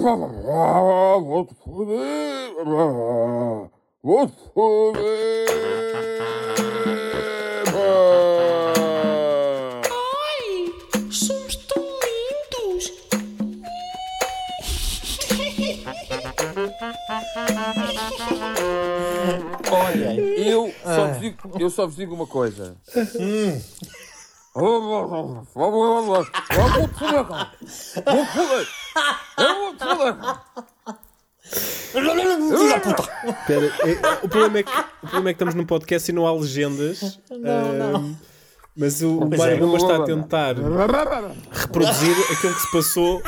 Vou-te foder. Vou-te foder. Ai, somos tão lindos. Olha, eu só, vos digo, eu só vos digo uma coisa. Vou-te Espera, é- o, problema é que, o problema é que estamos num podcast e não há legendas. Ahm, Mas o, o Mário é. Está a tentar reproduzir aquilo que se passou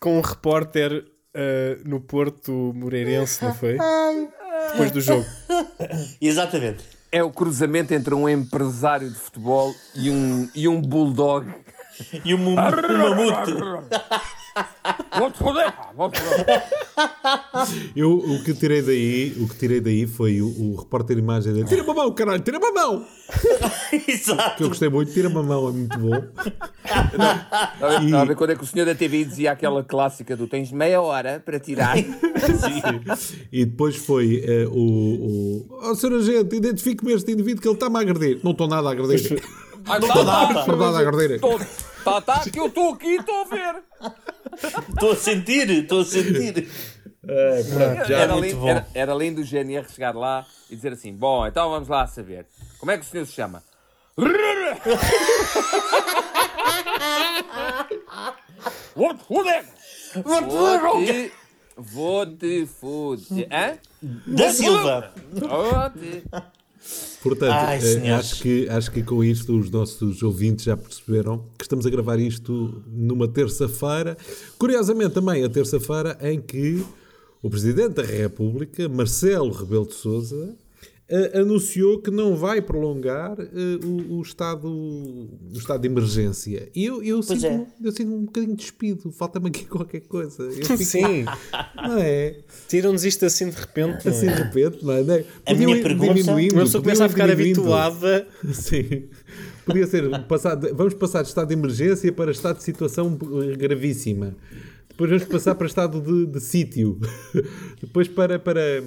com um repórter ah, no Porto Moreirense, não foi? Depois do jogo. Exatamente. É o cruzamento entre um empresário de futebol e um, e um bulldog. E mum- o mamute. Vou-te foder, pá, vou-te foder. Eu, o que tirei daí, o que tirei daí foi o, o repórter de imagem dele. Tira-me a mão, caralho, tira-me a mão! Que eu Exato. gostei muito, tira-me a mão, é muito bom. Estava a ver quando é que o senhor da TV dizia aquela clássica do tens meia hora para tirar. E depois foi eh, o. o oh, senhor agente, identifique-me este indivíduo que ele está-me a agredir. Não estou nada a agredir. Ah, Não tá, estou tá, nada, nada a agredir. Estou- Tá, tá, que eu estou aqui e estou a ver. Estou a sentir, estou a sentir. Já. Era, muito lindo, bom. era, era lindo o GNR chegar lá e dizer assim: Bom, então vamos lá saber. Como é que o senhor se chama? Foder! Vou-te. Vou-te foder. Hã? Da Silva. Vou-te. Portanto, Ai, eh, acho, que, acho que com isto os nossos ouvintes já perceberam que estamos a gravar isto numa terça-feira. Curiosamente, também a terça-feira em que o Presidente da República, Marcelo Rebelo de Souza, anunciou que não vai prolongar eh, o, o estado, o estado de emergência. E eu, eu, Pois sinto, é. eu sinto um bocadinho despido. Falta-me aqui qualquer coisa. Eu fico- Sim, Não é? tiram-nos isto assim de repente. não é? Assim de repente, não é? A minha Podiam ir pergunta- diminuindo, Uma pessoa começa a ficar diminuindo. habituada. Sim. Podia ser, passar de- vamos passar de estado de emergência para estado de situação gravíssima. Depois vamos passar para estado de, de sítio. Depois para, para,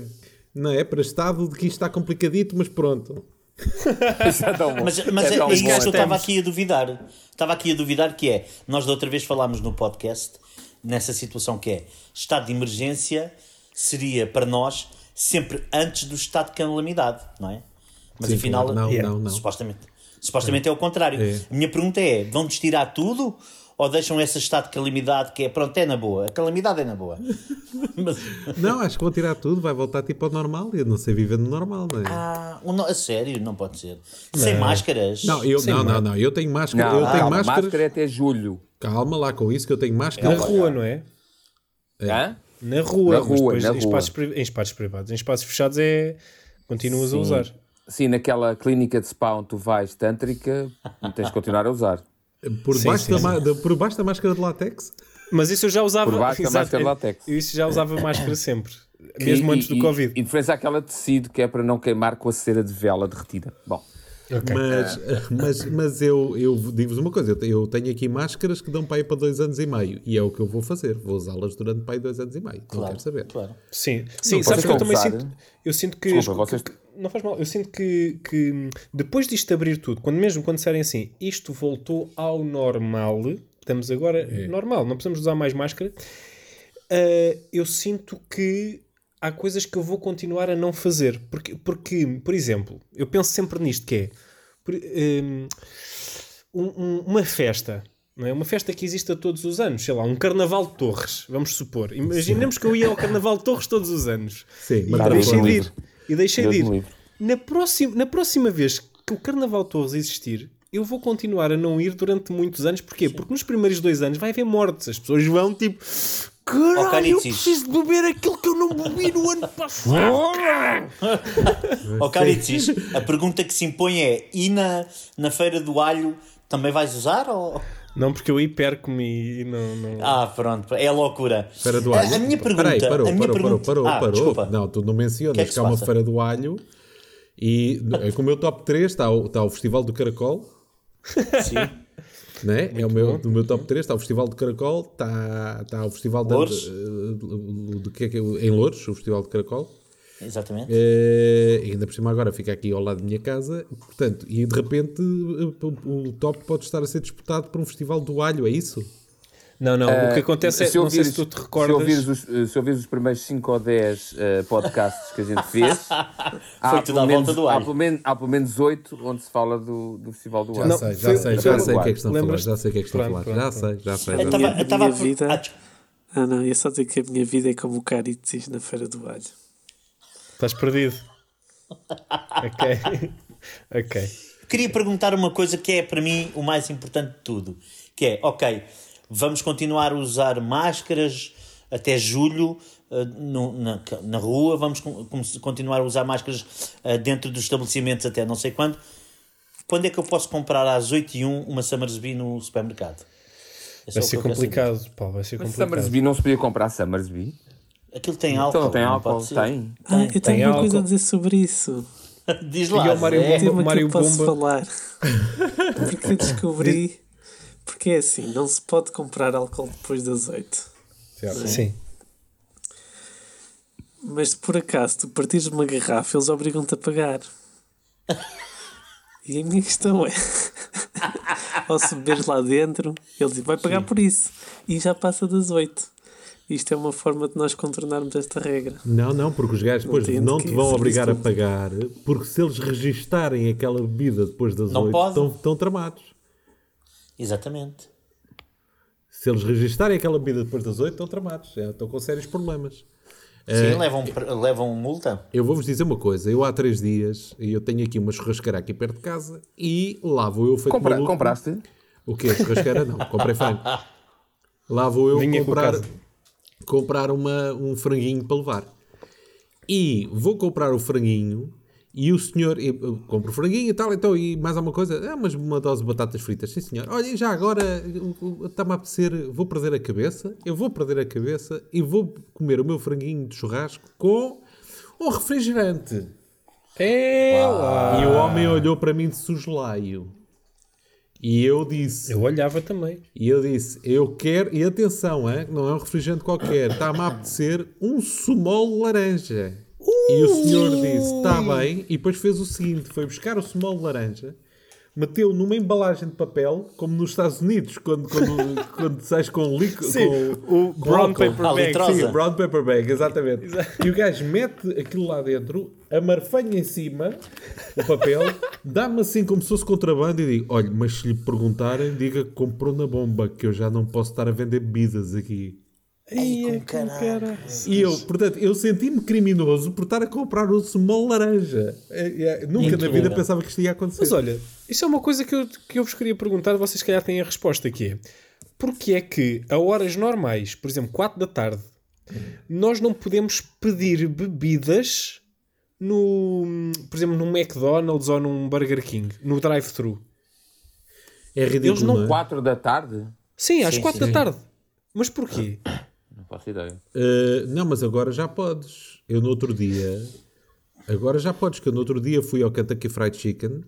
não é? para estado de que isto está complicadito, mas pronto. É. Mas, mas é, é isso que eu estava aqui a duvidar. Estava aqui a duvidar que é, nós da outra vez falámos no podcast, nessa situação que é, estado de emergência seria para nós sempre antes do estado de calamidade, não é? Mas Sim, afinal. Não, é, não, não. supostamente, supostamente é. o contrário. É. A minha pergunta é, vão-nos tirar tudo? Ou deixam esse estado de calamidade que é, pronto, é na boa. A calamidade é na boa. Mas, Não, acho que vou tirar tudo, vai voltar tipo ao normal. Eu não sei viver no normal, não é? ah, um a sério, não pode ser. Sem máscaras. não, eu, Sim, não, não, não, eu tenho máscara. Não, eu tenho calma, máscaras. máscara é até julho. Calma lá com isso, que eu tenho Na máscara. rua, não é? Hã? Na rua, Na rua, depois na em, rua. Espaços, em espaços privados. Em espaços fechados é. Continuas a usar. Sim, naquela clínica de spa onde tu vais tântrica, tens de continuar a usar. Por, Sim, baixo sim, da, sim. da- por baixo da máscara de látex. Mas isso eu já usava. Por baixo da máscara de látex. Eu isso já usava máscara sempre. Mesmo E- antes do e- Covid. E diferença aquela tecido que é para não queimar com a cera de vela derretida. Bom, Ok. Mas, mas, mas eu, eu digo-vos uma coisa: eu te- eu tenho aqui máscaras que dão para ir para dois anos e meio. E é o que eu vou fazer. Vou usá-las durante para aí dois anos e meio. não quero saber. Claro. Sim, sim Não, sabes que eu também sinto. Eu sinto que. Desculpa, vocês- que- Não faz mal. Eu sinto que, que depois disto abrir tudo, quando mesmo quando disserem assim, isto voltou ao normal, estamos agora É. normal, não precisamos usar mais máscara. ah, eu sinto que há coisas que eu vou continuar a não fazer. Porque, porque por exemplo, eu penso sempre nisto que é hum, um- um- uma festa. Não é? Uma festa que existe a todos os anos, sei lá, um carnaval de Torres, vamos supor. Imaginemos que eu ia ao carnaval de Torres todos os anos. Sim, E mas Deus de ir. E deixei Deus de ir. Na próxima, na próxima vez que o Carnaval Torres existir, eu vou continuar a não ir durante muitos anos. Porquê? Porque nos primeiros dois anos vai haver mortes. As pessoas vão tipo. Caralho, eu preciso de beber aquilo que eu não bebi no ano passado. Ó Caritzis, a pergunta que se impõe é: e na, na feira do alho também vais usar? Ou... não, porque eu aí perco-me e não. não... Ah, pronto, é loucura. Feira do A- alho. A, minha pergunta. Peraí, parou, a minha parou, pergunta... parou, parou, ah, parou. Desculpa. Não, tu não mencionas Que é que, que há uma feira do alho e é como o meu top 3 está o, está o Festival do Caracol, Sim. Né? É o meu, do meu top 3. Está o Festival de Caracol, está, está o Festival de, de, que é que é? em Louros, o Festival de Caracol. Exatamente. Eh, e ainda por cima agora fica aqui ao lado da minha casa. Portanto, e de repente eh, o, top pode estar a ser disputado por um Festival do Alho, é isso? Não, não. o que acontece é, se não sei ouvires, se tu te se recordas. ouvires os, eh, se ouvires os primeiros 5 ou 10 eh, podcasts que a gente fez, há, tudo à menos, volta do há, alho. pelo menos, há pelo menos 8 onde se fala do, do Festival do Já Alho. Não, sei, já foi- sei, foi já sei o que é que estão a falar. Já sei o que é que estão a falar. Já pronto, sei, já sei. Eu já estava- sei. eu estava a- vida- ah, não, ia só dizer que a minha vida é como o Caritzis na Feira do Alho. Estás perdido. ok. ok. Queria perguntar uma coisa que é para mim o mais importante de tudo, que é, ok, vamos continuar a usar máscaras até julho eh, no- na, na rua, vamos con- com- continuar a usar máscaras eh, dentro dos estabelecimentos até não sei quando. Quando é que eu posso comprar às 8 e 1 uma Summersby no supermercado? Esse é Vai ser complicado, Paulo. Vai ser Mas complicado. Summersby não se podia comprar Summersby? Aquilo tem álcool. Então tem álcool? Tem. Ah, eu tenho uma coisa a dizer sobre isso. Diz E lá. ao Mário Zé. Bomba- tema que Mário eu posso Bomba. falar. Porque eu descobri. Porque é assim, não se pode comprar álcool depois das 8. Sim. Mas se por acaso tu partires uma garrafa, eles obrigam-te a pagar. E a minha questão é: ao se beberes lá dentro, ele diz, vai pagar por isso. E já passa das 8. Isto é uma forma de nós contornarmos esta regra. Não, não, porque os gajos depois Entendo não que te vão obrigar a pagar, porque se eles registarem aquela bebida depois das Não 8, podem. estão, estão tramados. Exatamente. Se eles registarem aquela bebida depois das 8, estão tramados. Já estão com sérios problemas. Sim, levam, levam multa. Eu vou-vos dizer uma coisa. Eu há três dias, e eu tenho aqui uma churrasqueira aqui perto de casa, e lá vou eu feito Compra, maluco. compraste? O quê? Churrasqueira? Não, comprei frango. Lá vou eu Vinha com comprar, casa. Comprar uma, um franguinho para levar. E vou comprar o franguinho e o senhor... Eu, compro o franguinho e tal, então, e mais alguma coisa? Ah, mas uma dose de batatas fritas. Sim, senhor. Olha, já agora está-me a apetecer... Vou perder a cabeça. Eu vou perder a cabeça e vou comer o meu franguinho de churrasco com um refrigerante. Lá. E o homem olhou para mim de soslaio. E eu disse... Eu olhava também. E eu disse, eu quero, e atenção, hein, não é um refrigerante qualquer, está-me a apetecer um sumol laranja. E o senhor disse, está bem, e depois fez o seguinte, foi buscar o sumol laranja, meteu numa embalagem de papel, como nos Estados Unidos, quando, quando, quando sais com líquido, Sim, com, o com brown álcool. paper bag. litrosa. Sim, brown paper bag, exatamente. E o gajo mete aquilo lá dentro, amarfanha em cima o papel, dá-me assim como se fosse contrabando e digo: olha, mas se lhe perguntarem, diga que comprou na bomba, que eu já não posso estar a vender bebidas aqui. Com é cara. E eu, portanto, eu senti-me criminoso por estar a comprar o small laranja. É, é, nunca na vida pensava que isto ia acontecer. Mas olha, isso é uma coisa que eu, que eu vos queria perguntar, vocês se calhar têm a resposta que é porque é que a horas normais, por exemplo, 4 da tarde, nós não podemos pedir bebidas no, por exemplo, num McDonald's ou num Burger King, no drive-thru? é ridículo. eles não não é? 4 da tarde? Sim, às Sim, 4 sim, da tarde. Mas porquê? Não faço ideia. Uh, não, mas agora já podes. Eu no outro dia. Agora já podes, que eu no outro dia fui ao Kentucky Fried Chicken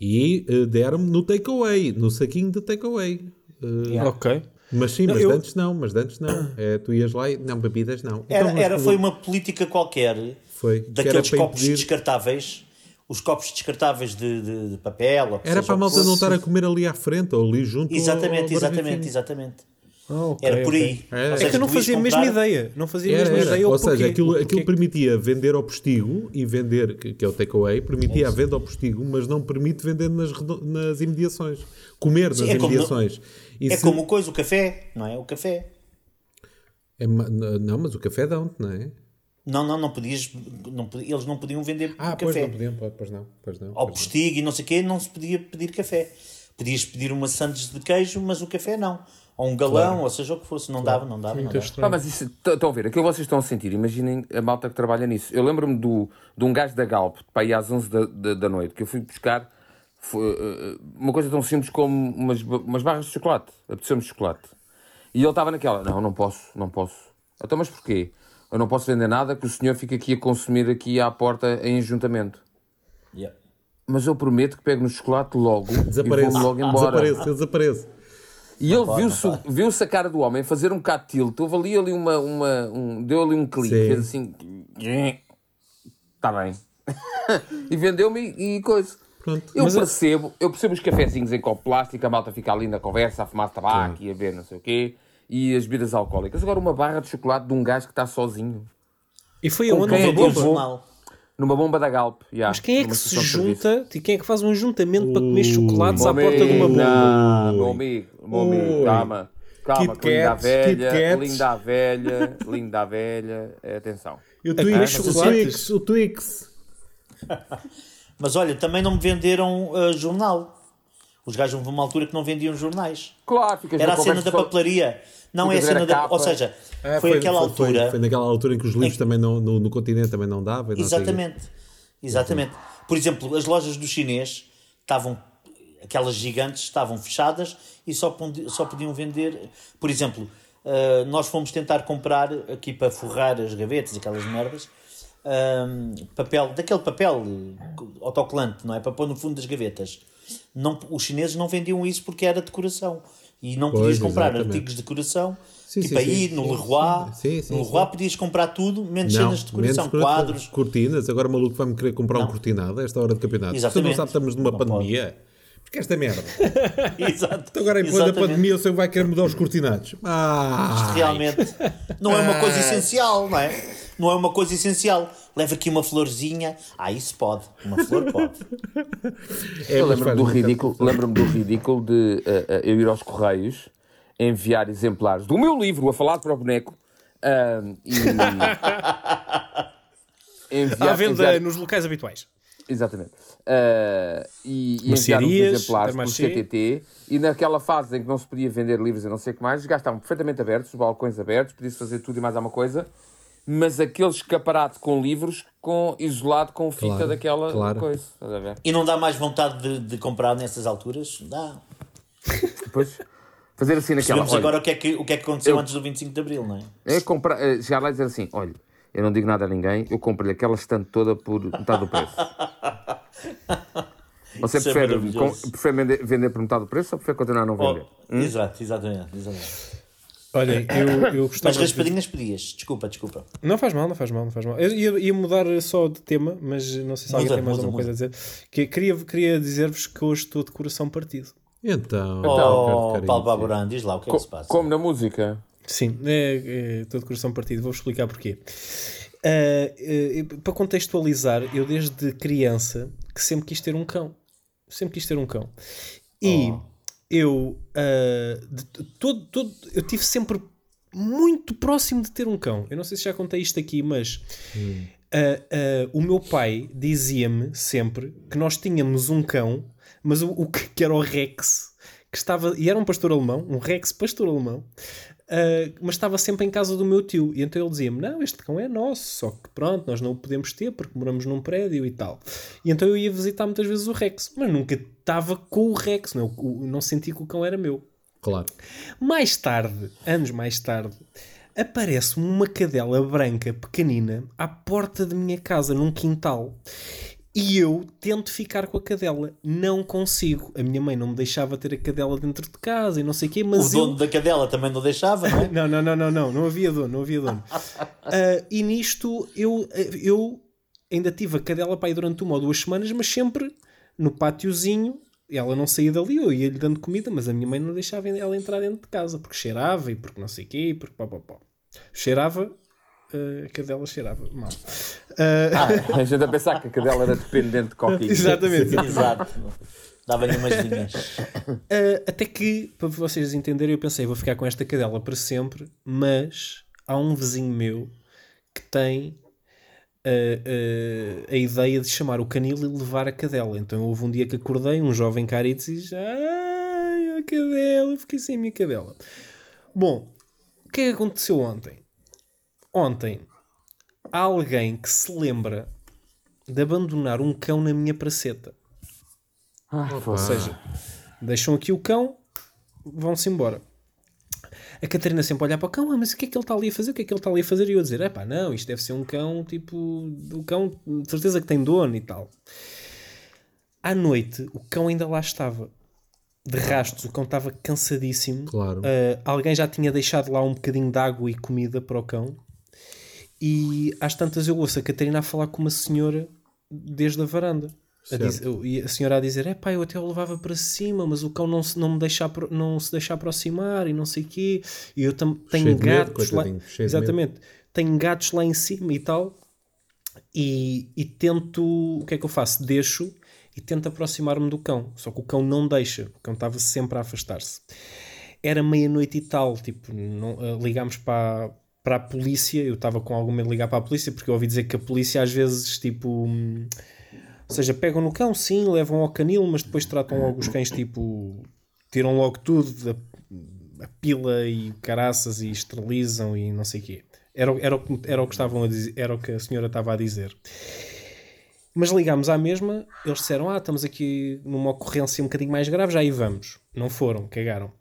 e uh, deram-me no takeaway, no saquinho de takeaway. Uh, Ok. Mas sim, Não, mas eu- antes não, mas antes não. É, tu ias lá e não, bebidas não. Era, Então, era, foi uma política qualquer Foi. Que daqueles copos impedir- descartáveis, os copos descartáveis de, de- de papel. Era para a malta não estar a comer ali à frente ou ali junto. ao- ao Exatamente, exatamente, King. exatamente. Ah, ok, Era por aí. Ou É É seja, que eu não fazia a mesma ideia. Não fazia a Era, mesma era. ideia. Ou seja, aquilo, aquilo permitia vender ao postigo e vender, que, que é o takeaway, permitia a venda ao postigo, mas não permite vender nas, nas imediações. Comer nas Sim, é imediações. E É se- como o coisa, o café, não é? O café. é não, mas o café dão-te, não é? Não, não, não podias. Não, eles não podiam vender Ah, pois café. não podiam, pois pois não. Pois não Ao pois não. postigo e não sei o quê, não se podia pedir café. Podias pedir uma sandes de queijo, mas o café não. Ou um galão, ou seja o que fosse. Não dava, não dava. Não Muito dava. Pá, mas isso, estão a ver, aquilo que vocês estão a sentir, imaginem a malta que trabalha nisso. Eu lembro-me do, de um gajo da Galp, para aí às 11 da, da, da noite, que eu fui buscar foi, eh, uma coisa tão simples como umas, umas barras de chocolate, apeteceu-me chocolate. E ele estava naquela, não, não posso, não posso. Então, mas porquê? Eu não posso vender nada que o senhor fica aqui a consumir aqui à porta em ajuntamento. Yeah. mas eu prometo que pego no chocolate logo e Desapareço. vou logo embora. Desapareço, eu desapareço. E ele viu-se viu a cara do homem fazer um bocado tilt. Houve ali, ali uma, uma, um, deu ali um clique, Sim. fez assim. Está bem. e vendeu-me e coisa. Pronto. Eu percebo, eu percebo os cafezinhos em copo plástico, a malta fica ali na conversa a fumar tabaco e a ver não sei o quê, e as bebidas alcoólicas. Agora uma barra de chocolate de um gajo que está sozinho. E foi aonde? é que Numa bomba da Galp. já, Mas quem é que se junta e quem é que faz um juntamento para comer chocolates à porta de uma bomba? Não, meu amigo, meu amigo, calma. Calma, Kit linda velha, linda a velha, linda a velha, atenção. E o Twix, o? Twix, o Twix. Mas olha, também não me venderam uh, jornal. Os gajos houve uma altura que não vendiam jornais. Claro, Era a cena da só- papelaria. Não é a cena da. Ou seja, Ah, foi, aquela foi- altura. Foi, naquela altura em que os livros Em- também não, no, no continente também não dava. e não. Exatamente. Exatamente. Por exemplo, as lojas do chinês estavam, aquelas gigantes, estavam fechadas e só, só podiam vender. Por exemplo, ah, nós fomos tentar comprar aqui para forrar as gavetas, aquelas merdas, ahm, papel, daquele papel eh, autocolante, não é? Para pôr no fundo das gavetas. Não, os chineses não vendiam isso porque era decoração. E não Pois, podias comprar exatamente. artigos de decoração. Sim, tipo sim, aí, sim, no Leroy, no. Leroy podias comprar tudo, menos Não, cenas de decoração, quadros. cortinas. Agora o maluco vai-me querer comprar um cortinado a esta hora de campeonato. Se Exatamente. não sabe, estamos numa Não pandemia. Porque esta merda. Exato. Então agora, depois da pandemia, o senhor vai querer mudar os cortinados. Ah! Realmente. Não é uma coisa essencial, não é? Não é uma coisa essencial. Leva aqui uma florzinha. Ah, isso pode. Uma flor pode. É, Eu lembro-me do ridículo, lembro-me do ridículo de eh, eh, eu ir aos Correios, enviar exemplares do meu livro, A Falar para o Boneco, ahm, e enviar, À venda enviar- nos locais habituais. Exatamente. Ah, e, e enviar uns exemplares pelo Intermarché. CTT e naquela fase em que não se podia vender livros e não sei o que mais, os gajos estavam perfeitamente abertos, os balcões abertos, podia-se fazer tudo e mais alguma coisa, mas aquele escaparate com livros com, isolado com fita Claro, daquela claro. coisa. Estás a ver? E não dá mais vontade de, de comprar nessas alturas? Dá. Depois, fazer assim naquela. Sabemos agora o que, é que, o que é que aconteceu eu- antes do 25 de Abril, não é? É comprar, é, chegar lá e dizer assim: olha, eu não digo nada a ninguém, eu compro-lhe aquela estante toda por metade do preço. Você Isso é prefere, maravilhoso. com- prefere vender, vender por metade do preço ou prefere continuar a não Oh, vender? Exato, exatamente. exatamente. Olem, eu, eu gostava. Mas de- raspadinhas pedias. Desculpa, desculpa. Não faz mal, não faz mal, não faz mal. Eu ia, ia mudar só de tema, mas não sei se alguém Muda, tem mais muda, alguma coisa a dizer. Que, queria queria dizer-vos que hoje estou de coração partido. Então, Oh, Ricardo Paulo Baburán, diz lá o que é que Co- se passa. como na música. Sim, é, é, estou de coração partido. Vou explicar porquê. Ah, eh, para contextualizar, eu desde criança que sempre quis ter um cão. Sempre quis ter um cão. E eu, ah, de todo, todo, eu tive sempre muito próximo de ter um cão. Eu não sei se já contei isto aqui, mas ah, ah, o meu pai dizia-me sempre que nós tínhamos um cão, mas o, o que, que era o Rex, que estava, e era um pastor alemão, um Rex pastor alemão, ah, mas estava sempre em casa do meu tio. E então ele dizia-me: Não, este cão é nosso, só que pronto, nós não o podemos ter porque moramos num prédio e tal. E então eu ia visitar muitas vezes o Rex, mas nunca estava com o Rex, não, o- não sentia que o cão era meu. Claro. Mais tarde, anos mais tarde, aparece-me uma cadela branca pequenina à porta da minha casa, num quintal. E eu tento ficar com a cadela. Não consigo. A minha mãe não me deixava ter a cadela dentro de casa e não sei o quê, O mas eu... dono da cadela também não deixava, não é? Não, não, não, não, não, não havia dono, não havia dono. Ah, e nisto eu, eu ainda tive a cadela para aí durante uma ou duas semanas, mas sempre no pátiozinho. Ela não saía dali, eu ia-lhe dando comida, mas a minha mãe não deixava ela entrar dentro de casa porque cheirava e porque não sei o quê, e porque pá, pá, pá. Cheirava, ah, a cadela cheirava mal. Ah, A gente a pensar que a cadela era dependente de coquinho. exatamente. Exato. Dava-lhe umas linhas. Uh, até que, para vocês entenderem, eu pensei, vou ficar com esta cadela para sempre, mas há um vizinho meu que tem uh, uh, a ideia de chamar o canil e levar a cadela. Então houve um dia que acordei, um jovem carito e diz: Ai, a cadela, fiquei sem a minha cadela. Bom, o que é que aconteceu ontem? Ontem há alguém que se lembra de abandonar um cão na minha praceta. Ou seja, deixam aqui o cão, vão-se embora. A Catarina sempre a olhar para o cão, ah, mas o que é que ele está ali a fazer? O que é que ele está ali a fazer? E eu a dizer, epá, não, isto deve ser um cão, tipo, o cão, de certeza que tem dono e tal. À noite, o cão ainda lá estava. De rastos, o cão estava cansadíssimo. Claro. Uh, alguém já tinha deixado lá um bocadinho de água e comida para o cão. E às tantas eu ouço a Catarina a falar com uma senhora desde a varanda. A, diz- e a senhora a dizer: É pá, eu até o levava para cima, mas o cão não se, não me deixa, não se deixa aproximar e não sei o quê. E eu tam, tenho medo, gatos lá. Exatamente. Tenho gatos lá em cima e tal. E, e tento. O que é que eu faço? Deixo e tento aproximar-me do cão. Só que o cão não deixa. O cão estava sempre a afastar-se. Era meia-noite e tal. Tipo, não, eh, ligámos para, para a polícia. Eu estava com algum medo de ligar para a polícia porque eu ouvi dizer que a polícia às vezes, tipo. hum, Ou seja, pegam no cão, sim, levam ao canil, mas depois tratam logo os cães, tipo. Tiram logo tudo da a pila e caraças e esterilizam e não sei o quê. Era, era, o que- era o que estavam a dizer, era o que a senhora estava a dizer. Mas ligámos à mesma, eles disseram: Ah, estamos aqui numa ocorrência um bocadinho mais grave, já aí vamos. Não foram, cagaram.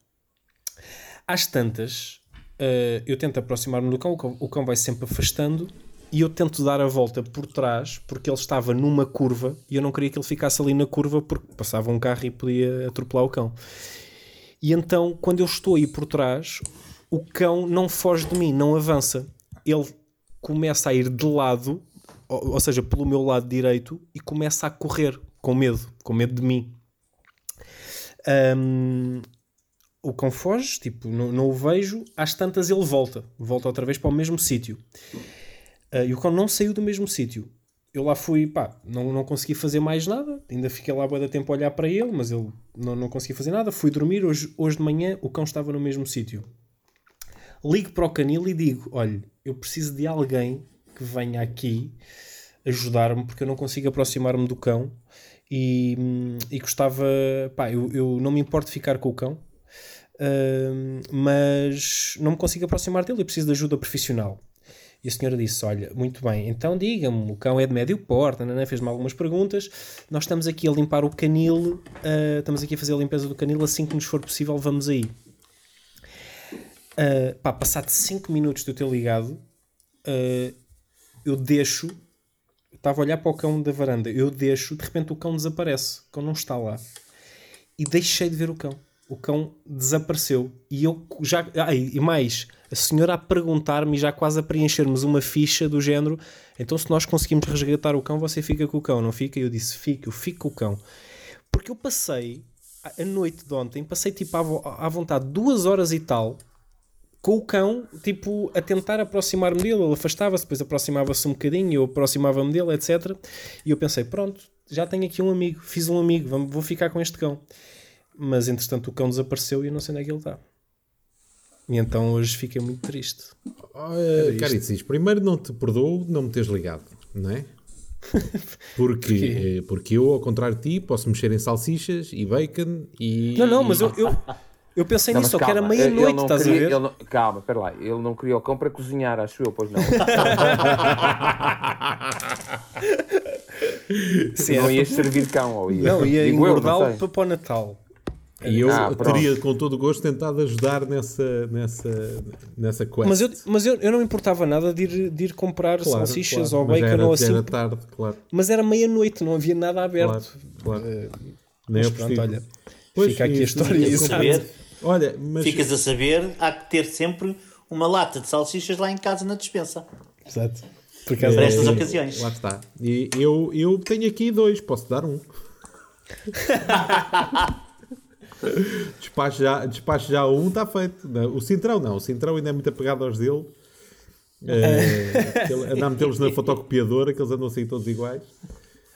Às tantas, eh, eu tento aproximar-me do cão, o cão- vai sempre afastando e eu tento dar a volta por trás porque ele estava numa curva e eu não queria que ele ficasse ali na curva porque passava um carro e podia atropelar o cão. E então, quando eu estou aí por trás, o cão não foge de mim, não avança. Ele começa a ir de lado, ou, ou seja, pelo meu lado direito, e começa a correr com medo, com medo de mim. Ahm, o cão foge, tipo, não, não o vejo, às tantas ele volta, volta outra vez para o mesmo sítio. Ah, e o cão não saiu do mesmo sítio. Eu lá fui, pá, não, não consegui fazer mais nada, ainda fiquei lá bué da tempo a olhar para ele, mas ele não, não consegui fazer nada. Fui dormir, hoje, hoje de manhã o cão estava no mesmo sítio. Ligo para o canil e digo: olha, eu preciso de alguém que venha aqui ajudar-me, porque eu não consigo aproximar-me do cão e, hum, e gostava, pá, eu, eu não me importo de ficar com o cão, mas não me consigo aproximar dele, eu preciso de ajuda profissional. E a senhora disse: Olha, muito bem, então diga-me, o cão é de médio porte, nananã, fez-me algumas perguntas. Nós estamos aqui a limpar o canil, ah, estamos aqui a fazer a limpeza do canil, assim que nos for possível, vamos aí. Ah, pá, passado 5 minutos de eu ter ligado, ah, eu deixo, estava a olhar para o cão da varanda, eu deixo, de repente o cão desaparece, o cão não está lá. E deixei de ver o cão. O cão desapareceu. E eu já. Ai, e mais, a senhora a perguntar-me, já quase a preenchermos uma ficha do género. Então, se nós conseguimos resgatar o cão, você fica com o cão, não fica? E eu disse: fica, eu fico com o cão. Porque eu passei a noite de ontem, passei tipo à, à vontade duas horas e tal com o cão, tipo, a tentar aproximar-me dele. Ele afastava-se, depois aproximava-se um bocadinho, eu aproximava-me dele, etc. E eu pensei: pronto, já tenho aqui um amigo, fiz um amigo, vou ficar com este cão. Mas entretanto o cão desapareceu e eu não sei onde é que ele está. E então hoje fiquei muito triste. Olha, Caricis, primeiro não te perdoo não me teres ligado, não é? Porque, eh, porque eu, ao contrário de ti, posso mexer em salsichas e bacon e. Não, não, mas eu, eu, eu pensei Não, nisso, mas só que era calma, meia-noite, não estás a queria- ver? ele não- calma, espera lá. Ele não criou o cão para cozinhar, acho eu, pois não. Sim, não era ias servir cão, ou ia? Não, ia Digo eu, não engordá-lo para o Natal. E eu Ah, teria com todo o gosto tentado ajudar nessa, nessa, nessa quest. Mas, eu, mas eu, eu não me importava nada de ir, de ir comprar Claro, salsichas claro, ou mas bacon era, ou assim. era tarde, claro. Mas era meia-noite, não havia nada claro, aberto. claro. Eh, Nem mas é pronto, olha, Pois, fica aqui a isso- história. Saber, Olha, mas ficas a saber, há que ter sempre uma lata de salsichas lá em casa na despensa. Exato. Por Para estas Eh, ocasiões. Lá está. E eu, eu tenho aqui dois, posso dar um. despacho, já, despacho já um, está feito. O Cintrão não, o Cintrão ainda é muito apegado aos dele. Aquele- Andar a metê-los na fotocopiadora, que eles andam assim todos iguais.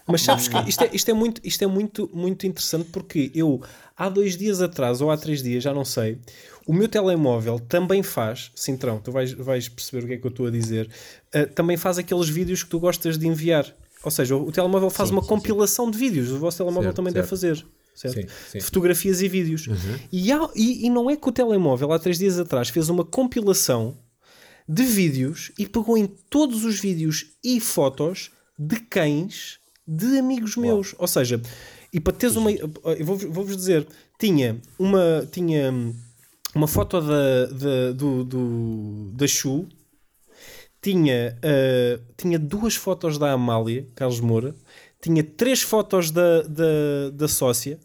Mas sabes que isto é, isto é, muito, isto é muito, muito interessante porque eu, há dois dias atrás, ou há três dias, já não sei, o meu telemóvel também faz, Cintrão, tu vais, vais perceber o que é que eu estou a dizer, ah, também faz aqueles vídeos que tu gostas de enviar. Ou seja, o, o telemóvel faz uma compilação de vídeos, o vosso telemóvel Certo, também certo. deve fazer. Certo? Sim, sim. Uhum. De fotografias e vídeos. E, há- e- e não é que o telemóvel, há três dias atrás, fez uma compilação de vídeos e pegou em todos os vídeos e fotos de cães de amigos meus. Ou seja, e para teres uma. Eu vou- vou-vos dizer, tinha uma, tinha uma foto da, da, do, do- da Chu, tinha, ah, tinha duas fotos da Amália, Carlos Moura, tinha três fotos da, da, da sócia.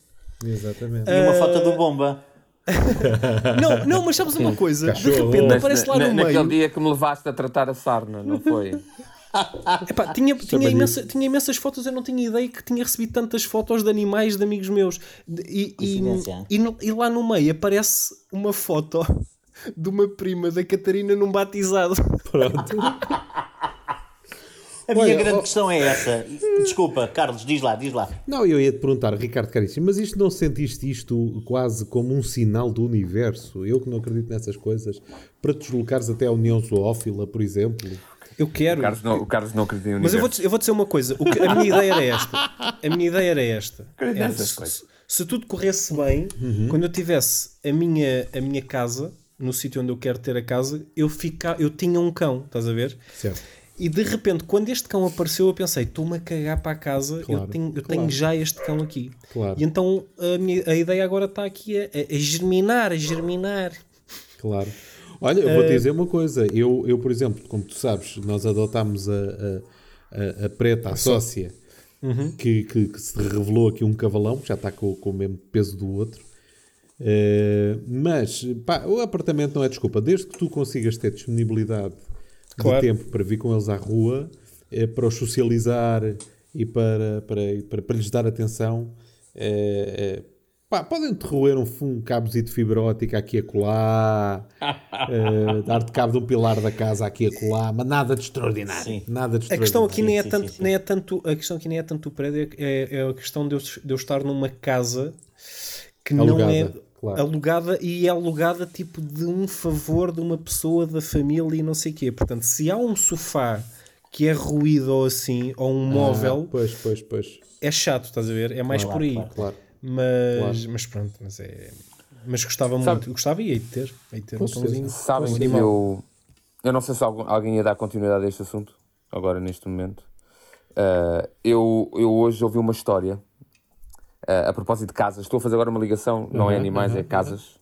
Exatamente. E uma foto do Bomba. Não, não, mas sabes uma coisa? De Cachorro. repente Mas aparece lá na- no naquele meio. dia que me levaste a tratar a sarna, não foi? Epá, tinha, tinha, Chama-lhe imensa- tinha imensas fotos, eu não tinha ideia que tinha recebido tantas fotos de animais de amigos meus. De- E, e, e, e lá no meio aparece uma foto de uma prima da Catarina num batizado. Pronto. A minha Olha, grande oh- questão é essa. Desculpa, Carlos, diz lá, diz lá. Não, eu ia te perguntar, Ricardo Caríssimo, mas isto não sentiste isto quase como um sinal do universo? Eu que não acredito nessas coisas, para te deslocares até a União Zoófila, por exemplo. Eu quero. O Carlos não, o Carlos não acredita em Mas eu vou, universo. eu vou dizer uma coisa. O que- a minha ideia era esta. A minha ideia era esta. Era, nessas se, coisas. se tudo corresse bem, quando eu tivesse a minha, a minha casa, no sítio onde eu quero ter a casa, eu, fica, eu tinha um cão, estás a ver? Certo. E de repente, quando este cão apareceu, eu pensei: estou-me a cagar para a casa, Claro, eu, tenho, eu claro. tenho já este cão aqui. Claro. E então a, minha, a ideia agora está aqui a, a- germinar, a germinar. Claro. Olha, eu vou te dizer uma coisa. Eu, eu, por exemplo, como tu sabes, nós adotámos a, a, a, preta, a sócia, que, que, que se revelou aqui um cavalão, que já está com, com o mesmo peso do outro. Eh, mas pá, o apartamento não é desculpa. Desde que tu consigas ter disponibilidade Claro. de tempo para vir com eles à rua, eh, para os socializar e para, para, para, para lhes dar atenção, eh, eh, pá, podem-te roer um, um cabozinho de fibra ótica aqui e acolá, dar-te cabo de um pilar da casa aqui e acolá, mas nada de extraordinário. Sim. Nada de A questão aqui nem é, sim, tanto, sim, nem é tanto a questão aqui nem é tanto o prédio, é, é a questão de eu, de eu estar numa casa que não Alugada, é claro. alugada e é alugada tipo de um favor de uma pessoa da família e não sei o quê. Portanto, se há um sofá que é ruído ou assim, ou um móvel, Pois, pois, pois. é chato, estás a ver? É mais Claro, por aí. claro. Claro. Mas, mas pronto, mas é. Mas gostava Sabe- muito, gostava e hei de ter, hei de ter um cãozinho. Sabem um que eu. Eu não sei se algum- alguém ia dar continuidade a este assunto, agora neste momento. Ah, eu, eu hoje ouvi uma história ah, a propósito de casas. Estou a fazer agora uma ligação, não é animais, é casas,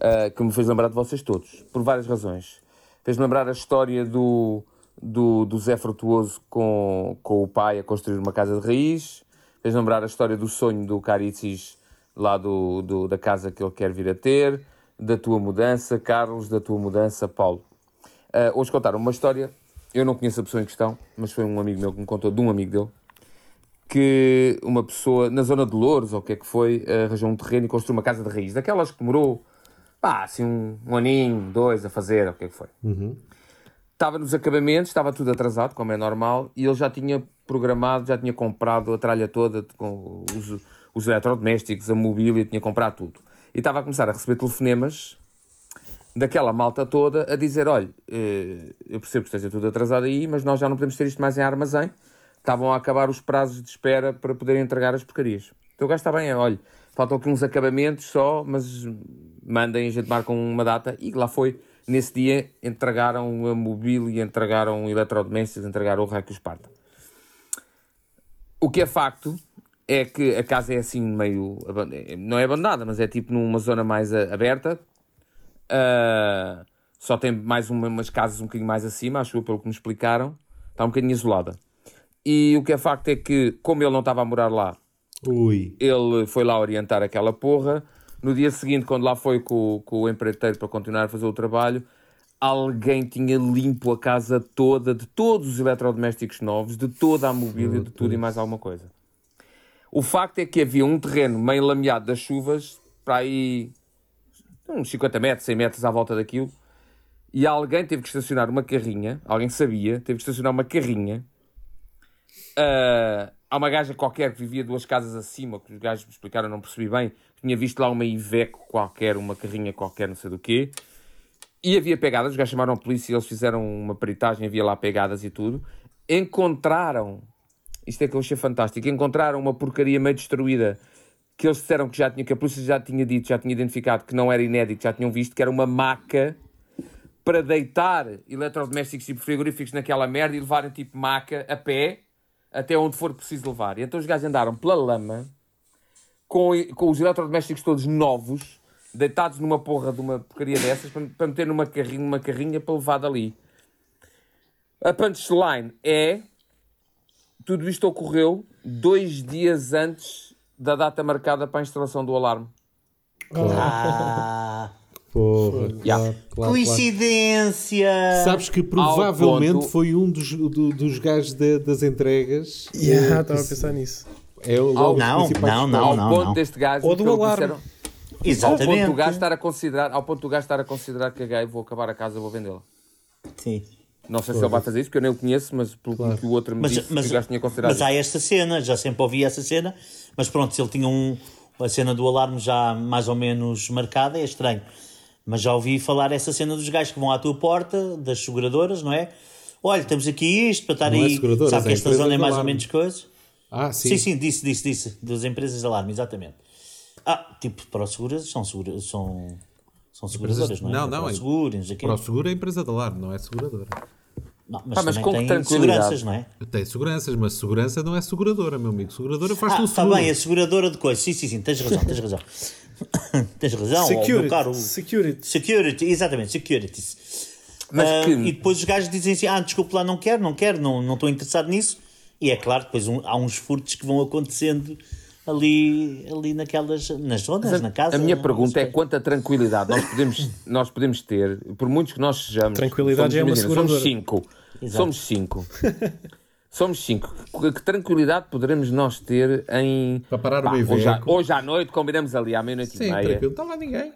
ah, que me fez lembrar de vocês todos, por várias razões. Fez-me lembrar a história do, do, do Zé Frutuoso com, com o pai a construir uma casa de raiz. Fez-me lembrar a história do sonho do Caricis lá do, do- da casa que ele quer vir a ter, da tua mudança, Carlos, da tua mudança, Paulo. Ah, hoje contaram uma história, eu não conheço a pessoa em questão, mas foi um amigo meu que me contou de um amigo dele, que uma pessoa na zona de Louros, ou o que é que foi, arranjou um terreno e construiu uma casa de raiz, daquelas que demorou, pá, assim um, um aninho, dois a fazer, ou o que é que foi. Estava nos acabamentos, estava tudo atrasado, como é normal, e ele já tinha programado, já tinha comprado a tralha toda com os, os eletrodomésticos, a mobília, tinha comprado tudo. E estava a começar a receber telefonemas daquela malta toda a dizer: olha, eh, eu percebo que esteja tudo atrasado aí, mas nós já não podemos ter isto mais em armazém. Estavam a acabar os prazos de espera para poderem entregar as porcarias. Então o gajo está bem, é, olha, faltam aqui uns acabamentos só, mas mandem, a gente marca uma data e lá foi. Nesse dia entregaram a mobília, entregaram eletrodomésticos, entregaram o raio que os parta. O que é facto é que a casa é assim meio. aban- Não é abandonada, mas é tipo numa zona mais aberta. Ah, só tem mais uma- umas casas um bocadinho mais acima, acho eu, pelo que me explicaram. Está um bocadinho isolada. E o que é facto é que, como ele não estava a morar lá, Ui. ele foi lá orientar aquela porra. No dia seguinte, quando lá foi com, com o empreiteiro para continuar a fazer o trabalho, alguém tinha limpo a casa toda, de todos os eletrodomésticos novos, de toda a mobília, de tudo e mais alguma coisa. O facto é que havia um terreno meio lameado das chuvas, para aí uns 50 metros, 100 metros à volta daquilo, e alguém teve que estacionar uma carrinha, alguém sabia, teve que estacionar uma carrinha ah, há uma gaja qualquer que vivia duas casas acima, que os gajos me explicaram, não percebi bem, tinha visto lá uma Iveco qualquer, uma carrinha qualquer, não sei do quê. E havia pegadas, os gajos chamaram a polícia e eles fizeram uma peritagem, havia lá pegadas e tudo. Encontraram, isto é que eu achei fantástico, encontraram uma porcaria meio destruída que eles disseram que já tinha, que a polícia já tinha dito, já tinha identificado que não era inédito, já tinham visto que era uma maca para deitar eletrodomésticos tipo frigoríficos naquela merda e levarem tipo maca a pé até onde for preciso levar. E então os gajos andaram pela lama com, com os eletrodomésticos todos novos, deitados numa porra de uma porcaria dessas, para, para meter numa carrinha, numa carrinha para levar dali. A punchline é tudo isto ocorreu dois dias antes da data marcada para a instalação do alarme. Ah, Porra, Yeah. claro, claro, claro. coincidência! Sabes que provavelmente ponto- foi um dos, do- dos gajos de- das entregas. Yeah, estava a pensar nisso. É logo Não, não, não, ao não, ponto não. deste gajo. Ou do alarme. disseram, Ao ponto do Exatamente. gajo estar a considerar, ao ponto do gajo estar a considerar que caguei, vou acabar a casa, vou vendê-la. Sim. Não sei se ele vai fazer isso, porque eu nem o conheço, mas pelo que o outro me Mas, disse, mas, que o gajo tinha considerado. mas há esta cena, já sempre ouvi essa cena, mas pronto, se ele tinha um, a cena do alarme já mais ou menos marcada, é estranho. Mas já ouvi falar essa cena dos gajos que vão à tua porta, das seguradoras, não é? Olha, temos aqui isto para estar Não é aí. seguradoras, Sabe é que esta zona é mais ou menos coisa? Ah, sim. Sim, sim, disse, disse, disse. Das empresas de alarme, exatamente. Ah, tipo, para os seguras são, segura, são, são seguradoras, não é? Não, não, Para é-. Para o seguro é empresa de alarme, não é seguradora. Não, mas, Pá, mas com que tem seguranças, não é? Tem seguranças, mas segurança não é seguradora, meu amigo. Seguradora faz-te Ah, um está bem, a seguradora de coisas. Sim, sim, sim, tens razão, tens razão. tens razão, Security. caro. Security. Security, exatamente, securities. Mas Ah, que- E depois os gajos dizem assim: ah, desculpe lá, não quero, não quero, não não estou interessado nisso. E é claro, depois um- há uns furtos que vão acontecendo ali, ali naquelas, nas zonas, na casa. a minha não pergunta é sei. quanta tranquilidade nós podemos, nós podemos ter, por muitos que nós sejamos. Tranquilidade somos, é uma imagina, Somos seguradora. cinco. Exato. Somos cinco. somos cinco. Que, que tranquilidade poderemos nós ter em. Para parar o meio hoje, hoje à noite, combinamos ali à meia-noite e Sim, meia. tranquilo. Não está lá ninguém.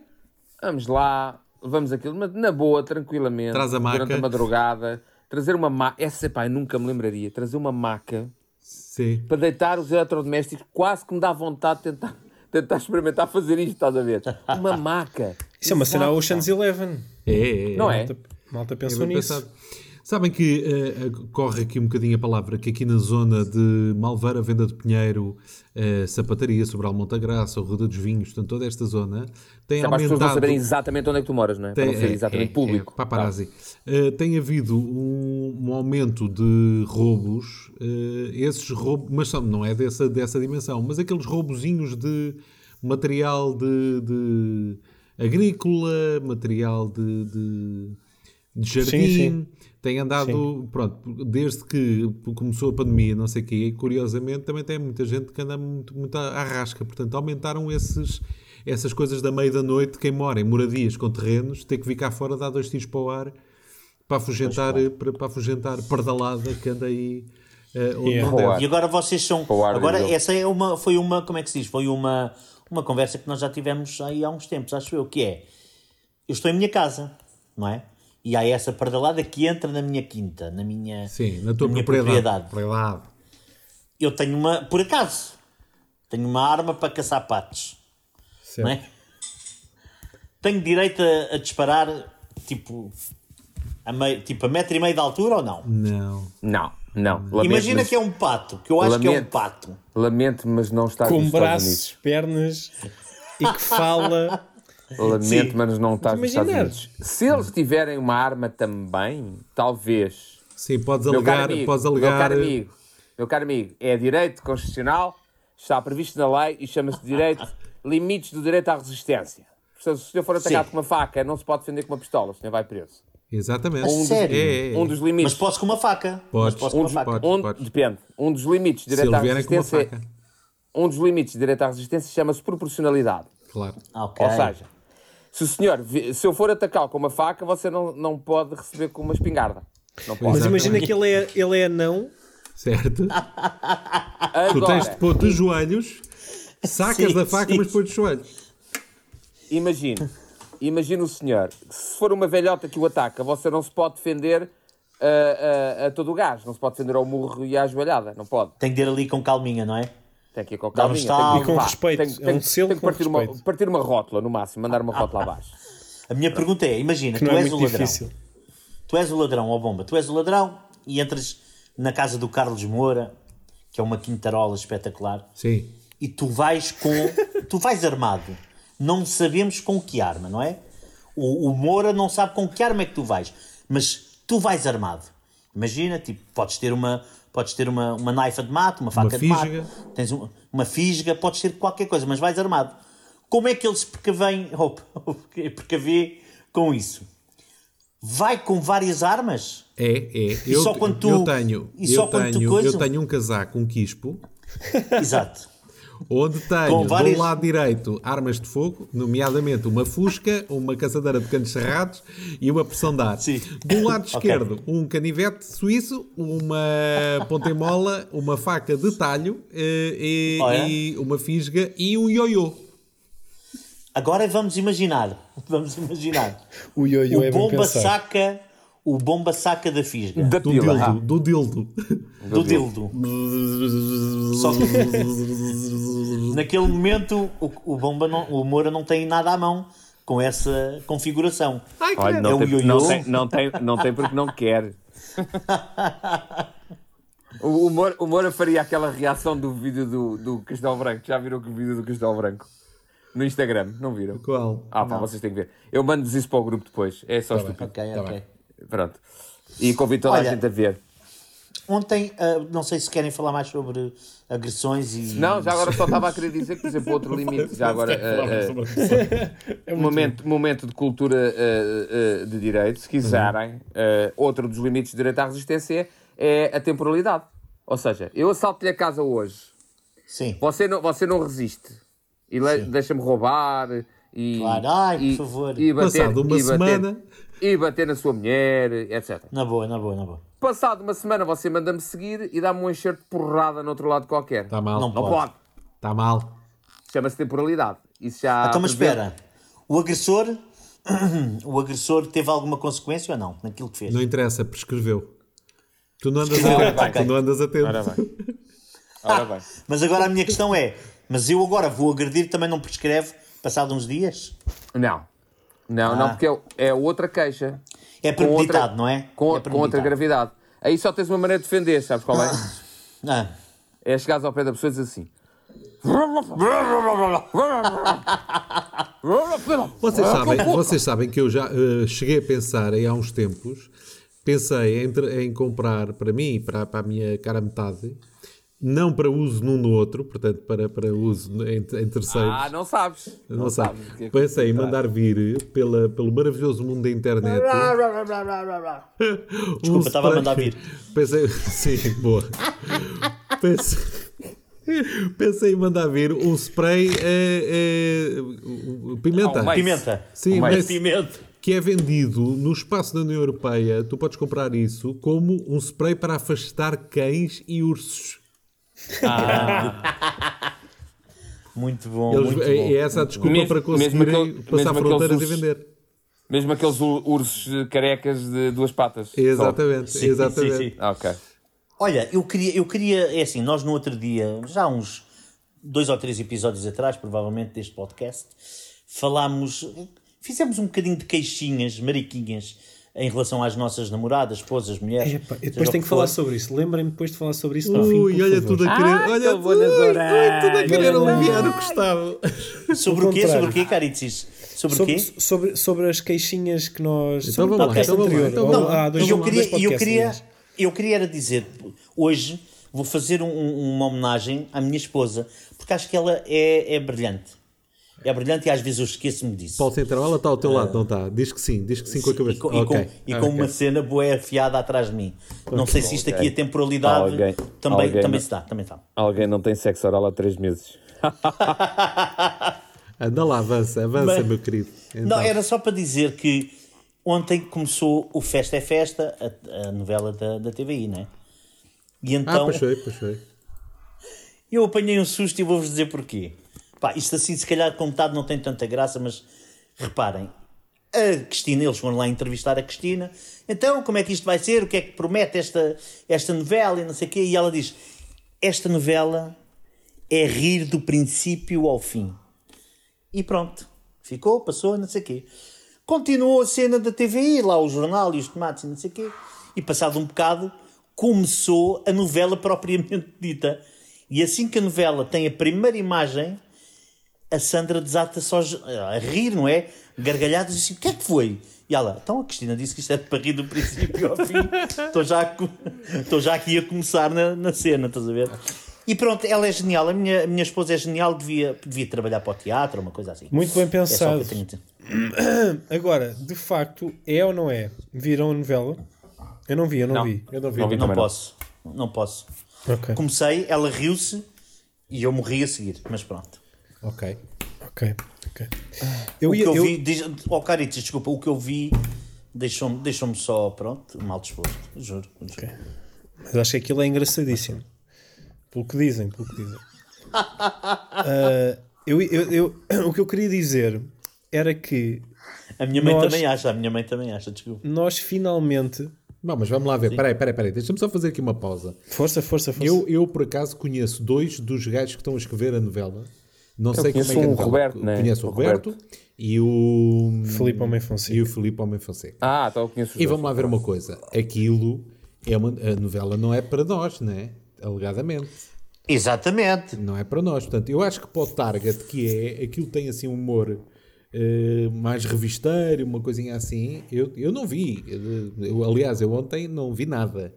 Vamos lá, vamos aquilo, mas na boa, tranquilamente. Traz a Durante maca. a madrugada. Trazer uma maca. Essa, pá, eu nunca me lembraria. Trazer uma maca Sim. para deitar os eletrodomésticos. Quase que me dá vontade de tentar, tentar experimentar fazer isto, estás a ver? Uma maca. Isso é uma cena Ocean's. Eleven. É, é, é. Não é? Malta, malta É pensou bem nisso. pensado. Sabem que eh, corre aqui um bocadinho a palavra que aqui na zona de Malveira, Venda de Pinheiro, eh, Sapataria, sobre Almonta Graça, o Ruda dos Vinhos, portanto, toda esta zona tem É para as pessoas não aumentado. saberem exatamente onde é que tu moras, não é? Para não ser exatamente público. paparazzi. Eh, tem havido um, um aumento de roubos, esses roubos, mas são, não é dessa, dessa dimensão, mas aqueles roubozinhos de material de, de agrícola, material de, de, de jardim. Sim, sim. Tem andado, pronto, desde que começou a pandemia, não sei o quê, curiosamente também tem muita gente que anda muito, muito à rasca. Portanto, aumentaram esses, essas coisas da meia da noite. Quem mora em moradias com terrenos tem que vir cá fora, dar dois tiros para o ar para afugentar, para, para afugentar pardalada que anda aí eh, onde Yeah. ar. E agora vocês são. Para o ar, Agora, essa é uma, foi uma. Como é que se diz? Foi uma, uma conversa que nós já tivemos aí há uns tempos, acho eu, que é. Eu estou em minha casa, não é? E há essa pardalada que entra na minha quinta, na minha, Sim, na tua minha propriedade. propriedade. Eu tenho uma. Por acaso, tenho uma arma para caçar patos, Certo. não é? Tenho direito a, a disparar, tipo. A meio, tipo a metro e meio de altura ou não? Não. Não, não. Lamento, Imagina mas- que é um pato, que eu acho que é um Lamento. pato. Lamento, mas não estás Com braços, pernas e que fala. Lamento, Sim. mas não estás nos Estados. Unidos. Se eles tiverem uma arma também, talvez. Sim, podes Meu caro alegar, amigo, podes meu alegar. caro amigo, meu caro amigo, é direito constitucional, está previsto na lei e chama-se direito limites do direito à resistência. Portanto, se o senhor for atacado Sim. com uma faca, não se pode defender com uma pistola, o senhor vai preso. Exatamente. A sério? É, é, é. Um dos Mas limites. posso com uma faca. Podes. Mas posso com um uma dos, faca. podes. um- depende. Um dos limites de direito à resistência. faca. Um dos limites de direito à resistência chama-se proporcionalidade. Claro. Ah, ok. Ou seja, se o senhor, se eu for atacá-lo com uma faca, você não, não pode receber com uma espingarda. Não pode. Mas imagina que ele é, ele é anão. Certo? Agora, Tu tens de pôr de joelhos, sacas Sim, da faca, sim. mas põe de joelhos. imagine, imagine o senhor, que se for uma velhota que o ataca, você não se pode defender a, a- a todo o gás, não se pode defender ao murro e à joelhada, não pode. Tem que ir ali com calminha, não é? Tem que ir com que- E com vá, respeito, Tem, é tem- um selo tem que partir uma, partir uma rótula, no máximo, mandar uma rótula abaixo. A minha pergunta é: imagina, Que tu é és o ladrão. difícil. Tu és o ladrão, ó bomba, tu és o ladrão e entras na casa do Carlos Moura, que é uma quintarola espetacular, Sim. e tu vais com. tu vais armado. Não sabemos com que arma, não é? O, o Moura não sabe com que arma é que tu vais, mas tu vais armado. Imagina, tipo, podes ter uma. Podes ter uma, uma naifa de mato, uma faca de fisga. mato, tens um- uma fisga, podes ter qualquer coisa, mas vais armado. Como é que eles precavêm, ou precavê com isso? vai com várias armas? É, é. Eu, só quando tu- eu tenho, e só eu quando tu tenho, coisa? eu tenho um casaco, um quispo, Exato. Onde tenho várias- do lado direito armas de fogo, nomeadamente uma fusca, uma caçadeira de canos cerrados e uma pressão de ar. Sim. Do lado esquerdo, um canivete suíço, uma pontemola, uma faca de talho eh, e, Olha. e uma fisga e um ioiô. Agora vamos imaginar. Vamos imaginar. O ioiô o é bem bomba pensado. saca. O bomba saca da fisga. Da Do pila. dildo, Ah, do dildo. do dildo. Só que naquele momento o, o bomba não, o Moura não tem nada à mão com essa configuração. Ai, Olha, não, É o tem, ioiô? não, tem, não, tem, não tem porque não quer. O, o, Moura, o Moura faria aquela reação do vídeo do, do Castelo Branco. Já viram o vídeo do Castelo Branco? No Instagram, não viram? Qual? Ah, pá, vocês têm que ver. Eu mando-vos isso para o grupo depois. É só estúpido. Ok, Tá ok. Pronto. E convido toda Olha, a gente a ver. Ontem, ah, não sei se querem falar mais sobre agressões e. Não, já agora só estava a querer dizer que, por exemplo, outro limite. Já agora. eh, eh, momento, momento de cultura de direito, se quiserem. outro dos limites de direito à resistência é a temporalidade. Ou seja, eu assalto-lhe a casa hoje. Sim. Você não, você não resiste. E deixa-me roubar. E, Claro. Ai, por e- favor. E bater, Passado uma e bater- semana. E bater na sua mulher, etc. Na boa, na boa, na boa. Passado uma semana você manda-me seguir e dá-me um enxerto de porrada no outro lado qualquer. Está Tá mal. Não Não pode. pode. Está mal. Chama-se temporalidade. Isso já. Então, mas espera. O agressor. O agressor teve alguma consequência ou não naquilo que fez? Não interessa, prescreveu. Tu não andas atento. Tu não andas atento. Ora bem. Ora bem. Mas agora a minha questão é: mas eu agora vou agredir também não prescreve passado uns dias? Não. Não, não, Ah. porque é, é outra queixa. É premeditado, outra- não é? Com, é com outra gravidade. Aí só tens uma maneira de defender, sabes qual é? Ah, É chegares ao pé da pessoa e dizer assim. Vocês sabem, vocês sabem que eu já eh, cheguei a pensar aí há uns tempos, pensei em, em comprar para mim e para, para a minha cara metade, não para uso num no outro, portanto para, para uso em, em terceiros. Ah, não sabes. não sei. sabes que é Pensei em mandar vir pela, pelo maravilhoso mundo da internet. Desculpa, um estava a mandar vir. Pensei, sim, boa. Pensei, pensei em mandar vir um spray eh, eh, pimenta. Ah, um. Pimenta. Sim, Um mas mace. Pimenta. que é vendido no espaço da União Europeia. Tu podes comprar isso como um spray para afastar cães e ursos. Muito bom. Eles, muito é, bom. é essa a desculpa Mesmo- para conseguirem passar mesmo fronteiras e vender. Mesmo aqueles ur- ursos carecas de duas patas. Exatamente, Sim, exatamente. sim, sim. Ok. Olha, eu queria, eu queria, é assim, nós no outro dia, já há uns dois ou três episódios atrás, provavelmente, deste podcast, falámos, fizemos um bocadinho de queixinhas, mariquinhas, em relação às nossas namoradas, esposas, mulheres. Seja depois tenho que for. falar sobre isso. Lembrem-me depois de falar sobre isso no fim, Ui, olha favor. tudo a querer, Ah, olha, orelhas. tudo a querer Não, não, aliviar não. o Gustavo. Sobre o quê? Sobre o quê, Caritzis? Sobre, o Sobre, quê? sobre, sobre as queixinhas que nós. Então sobre o podcast então vamos lá, anterior. então Ou- vamos lá. há dois, E eu queria, eu queria, eu queria era dizer, hoje vou fazer um- uma homenagem à minha esposa, porque acho que ela é, é brilhante. É brilhante e às vezes eu esqueço-me disso. Paulo Central, ela está ao teu lado, não está? Diz que sim, diz que sim com a E cabeça. com, e Ok, com- e com ok. uma cena boa afiada atrás de mim. Não sei se isto aqui, a temporalidade, Alguém- também, alguém também não- se dá. Também está. Alguém não tem sexo oral há três meses. Anda lá, avança, avança, Mas- meu querido. Então, Não, era só para dizer que ontem começou o Festa é Festa, a, a novela da, da TVI, né? E Ah, então foi, pois foi. eu apanhei um susto e vou-vos dizer porquê. Pá, isto assim, se calhar, com metade não tem tanta graça, mas reparem, a Cristina, eles foram lá entrevistar a Cristina, então como é que isto vai ser? O que é que promete esta, esta novela e não sei o quê? E ela diz: Esta novela é rir do princípio ao fim. E pronto, ficou, passou, não sei o quê. Continuou a cena da TVI, lá o jornal e os tomates e não sei o quê. E passado um bocado, começou a novela propriamente dita. E assim que a novela tem a primeira imagem, a Sandra desata só a rir, não é? Gargalhadas e assim, o que é que foi? E ela, então a Cristina disse que isto era para rir do princípio ao fim. Estou já, estou já aqui a começar na, na cena, estás a ver? E pronto, ela é genial. A minha, a minha esposa é genial, devia, devia trabalhar para o teatro, uma coisa assim. Muito bem É pensado. dizer. Agora, de facto, é ou não é? Viram a novela? Eu não vi, eu não, Não. vi. Eu não vi. Não vi Não posso. Não posso. Ok, Comecei, ela riu-se e eu morri a seguir. Mas pronto. Ok. ok, ok. Eu o ia, que eu, eu- vi, diz, oh Caritas, desculpa, o que eu vi deixou-me deixou só, pronto, mal disposto. Juro. juro. Mas acho que aquilo é engraçadíssimo. Pelo que dizem, pelo que dizem. Ah, eu, eu, eu- o que eu queria dizer era que A minha mãe Nós- também acha, a minha mãe também acha, desculpa. nós finalmente. Não, mas vamos lá ver. Peraí, peraí, peraí. Deixa-me só fazer aqui uma pausa. Força, força, força. Eu, eu, por acaso, conheço dois dos gajos que estão a escrever a novela. Não sei como é conheço que é o. Roberto, né? Conheço o Roberto, Roberto. e o... Filipe Homem Fonseca. E o Filipe Homem Fonseca. Ah, então eu conheço E vamos lá ver uma coisa. Aquilo, é uma, a novela não é para nós, né? Alegadamente. Exatamente. Não é para nós. Portanto, eu acho que para o Target, que é, aquilo tem assim um humor eh, mais revisteiro, uma coisinha assim. Eu, eu não vi. Eu, aliás, eu ontem não vi nada.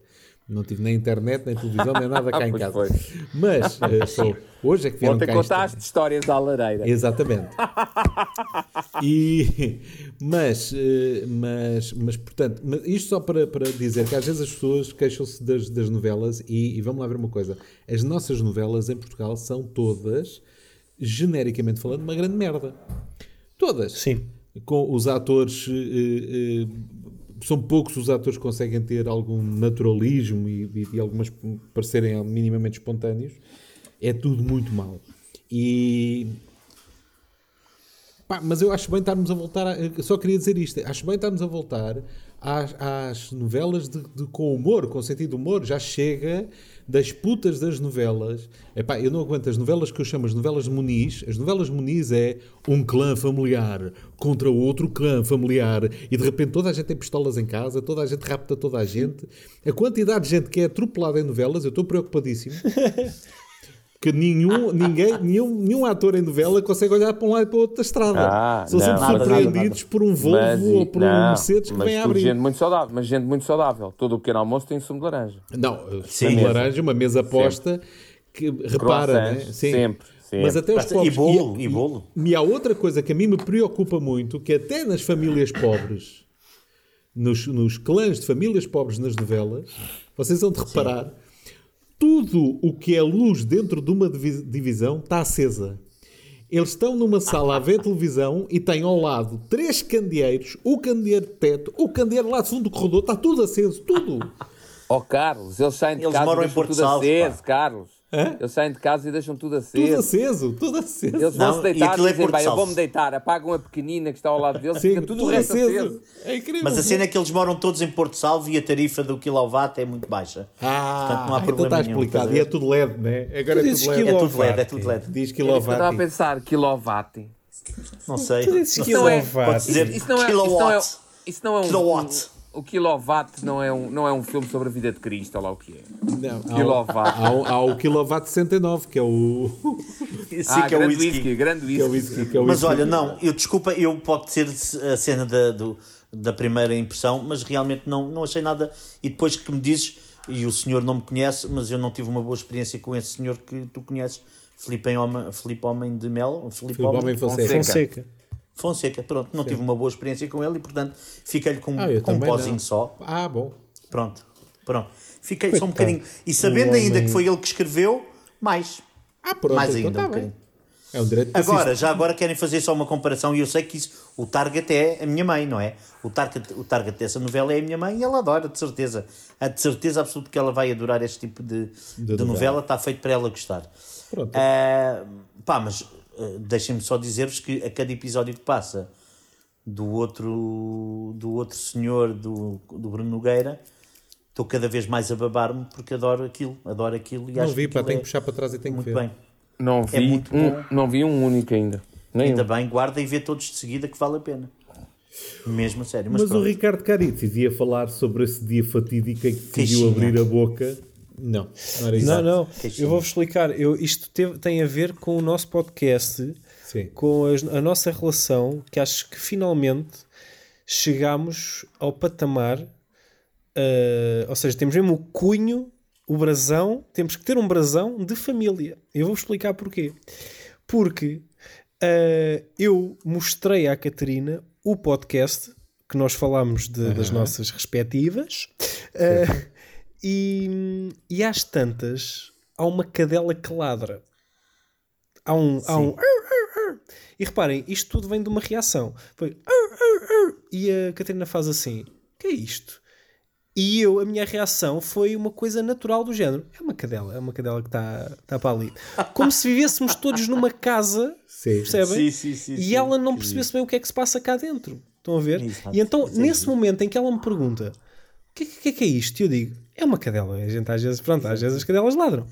Não tive nem internet, nem televisão, nem nada cá em Pois casa. foi. Mas eh, sou- hoje é que vieram Ontem cá contaste histórias à lareira. Exatamente. E, mas, eh, mas, mas, portanto, mas isto só para, para dizer que às vezes as pessoas queixam-se das, das novelas e, e vamos lá ver uma coisa. As nossas novelas em Portugal são todas, genericamente falando, uma grande merda. Todas. Sim. Com os atores... eh, eh, são poucos os atores que conseguem ter algum naturalismo e, e, e algumas parecerem minimamente espontâneos. É tudo muito mau. E, Pá, mas eu acho bem estarmos a voltar. A, só queria dizer isto: acho bem estarmos a voltar às, às novelas de, de- com humor, com sentido de humor. Já chega das putas das novelas. Epá, eu não aguento as novelas que eu chamo as novelas Muniz. As novelas Muniz é um clã familiar contra outro clã familiar e de repente toda a gente tem pistolas em casa, toda a gente rapta toda a gente. A quantidade de gente que é atropelada em novelas, eu estou preocupadíssimo. Que nenhum, ninguém, nenhum, nenhum ator em novela consegue olhar para um lado e para o outro da estrada. Ah, São não, sempre nada, surpreendidos nada, por um Volvo Mas, ou por um não, Mercedes que vem a abrir. gente muito saudável, mas gente muito saudável. Todo o pequeno almoço tem sumo de laranja. Não, Sim. sumo de laranja, uma mesa posta que repara, né? Croissants, sempre, sempre. Mas até os pobres. e bolo, e bolo. E há outra coisa que a mim me preocupa muito, que até nas famílias pobres, nos, nos clãs de famílias pobres nas novelas, vocês vão de reparar, tudo o que é luz dentro de uma divi- divisão está acesa. Eles estão numa sala a ver televisão e têm ao lado três candeeiros, o candeeiro de teto, o candeeiro lá de fundo do corredor, está tudo aceso, tudo. Ó Carlos, eles saem de Eles casa moram em Porto tudo Salvo, aceso, pá. Carlos. Hã? Eles saem de casa e deixam tudo Tudo aceso. aceso, tudo aceso. Eles Não, vão-se e deitar e aquilo é dizem, bem, eu vou-me deitar, apagam a pequenina que está ao lado deles, Sim, fica tudo o resto aceso. É incrível. Mas a cena é que eles moram todos em Porto Salvo e a tarifa do quilowatt é muito baixa. Ah, Portanto, não há então problema está nenhum, explicado. a E é tudo LED, né? Agora Tu é tudo É LED. tudo LED, é tudo LED. Diz Eu estava a quilowatt. pensar, kilowatt. Não sei. Tu dizes Isso não é- Isso não é, isso não é, isso não é um... Kilowatt. O kilowatt não é, um, não é um filme sobre a vida de Cristo, lá o que é. Não, há, o- Kilowatt. há, o- há o kilowatt 69, que é o. Sim, ah, que é o grande whisky. whisky, grande Que é o whisky. whisky, que é o Mas whisky. olha, não, eu desculpa, eu pode ser a cena da, do- da primeira impressão, mas realmente não, não achei nada. E depois que me dizes, e o senhor não me conhece, mas eu não tive uma boa experiência com esse senhor que tu conheces, Filipe Homem, Filipe Homem de Mel, Filipe Filipe Homem Fonseca. Fonseca. Fonseca, pronto, não tive uma boa experiência com ele e portanto fiquei-lhe com, Ah, com um pozinho não. só. Ah, bom. Pronto, pronto. Fiquei só um Coitado. bocadinho. E sabendo ainda homem- que foi ele que escreveu, mais. Ah, pronto. mais então ainda tá um bocadinho. É um direito de Agora, já agora querem fazer só uma comparação e eu sei que isso, o target é a minha mãe, não é? O target, o target dessa novela é a minha mãe e ela adora, de certeza. A de certeza absoluta que ela vai adorar este tipo de, de, novela. novela, está feito para ela gostar. Pronto. Ah, pá, mas deixem-me só dizer-vos que a cada episódio que passa do outro, do outro senhor, do, do Bruno Nogueira, estou cada vez mais a babar-me porque adoro aquilo, adoro aquilo e Não acho vi, que pá, tenho é que puxar para trás e tenho que muito ver. bem. Não vi, muito um, bom. não vi um único ainda. Nem Ainda bem, guarda e vê todos de seguida que vale a pena. Mesmo a sério. Mas, Mas o. Ricardo Caritis ia falar sobre esse dia fatídico em que decidiu abrir a boca. Não, não era isso. Não, não. Eu vou-vos explicar. Eu, isto teve- tem a ver com o nosso podcast, Sim. com as- a, nossa relação, que acho que finalmente chegámos ao patamar. eh, ou seja, temos mesmo o cunho o brasão, temos que ter um brasão de família. Eu vou explicar porquê. Porque ah, eu mostrei à Catarina o podcast que nós falámos de- das nossas respectivas ah, e, e às tantas há uma cadela que ladra. Há um. Há um e reparem, isto tudo vem de uma reação. Foi e a Catarina faz assim: o que é isto? E eu, a minha reação foi uma coisa natural do género. É uma cadela, é uma cadela que está tá para ali. Como se vivêssemos todos numa casa, Sim. percebem? Sim, sim, sim, e sim. ela não percebesse bem o que é que se passa cá dentro. Estão a ver? Exato. E então, é nesse momento em que ela me pergunta o que, que é que é isto? E eu digo, é uma cadela. A gente às vezes, pronto, às vezes as cadelas ladram.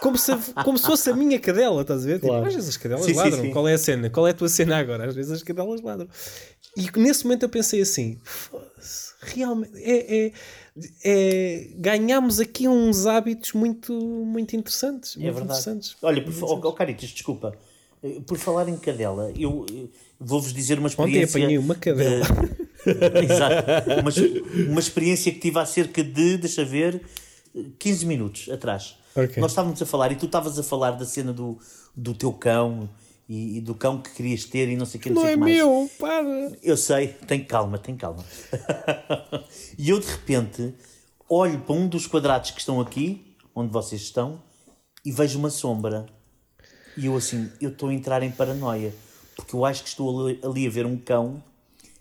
Como se, como se fosse a minha cadela, estás a ver? Tipo, às vezes as cadelas Sim, sim, ladram. sim. Qual é a cena? Qual é a tua cena agora? Às vezes as cadelas ladram. E nesse momento eu pensei assim: "Foda-se, realmente, é, é, é- ganhamos aqui uns hábitos muito, muito interessantes. É muito verdade. interessantes. Olha, por, oh, oh, Caritas, desculpa. Eh, Por falar em cadela, eu eh, vou-vos dizer uma Ontem experiência. apanhei uma cadela. de- Exato. Uma, uma experiência que tive há cerca de, deixa ver, eh, 15 minutos atrás. Ok. Nós estávamos a falar e tu estavas a falar da cena do, do teu cão e, e do cão que querias ter e não sei o que, não, Não sei é que mais. meu, para. Eu sei, tem calma, tem calma. e eu de repente olho para um dos quadrados que estão aqui, onde vocês estão, e vejo uma sombra. E eu assim, eu estou a entrar em paranoia, porque eu acho que estou ali a ver um cão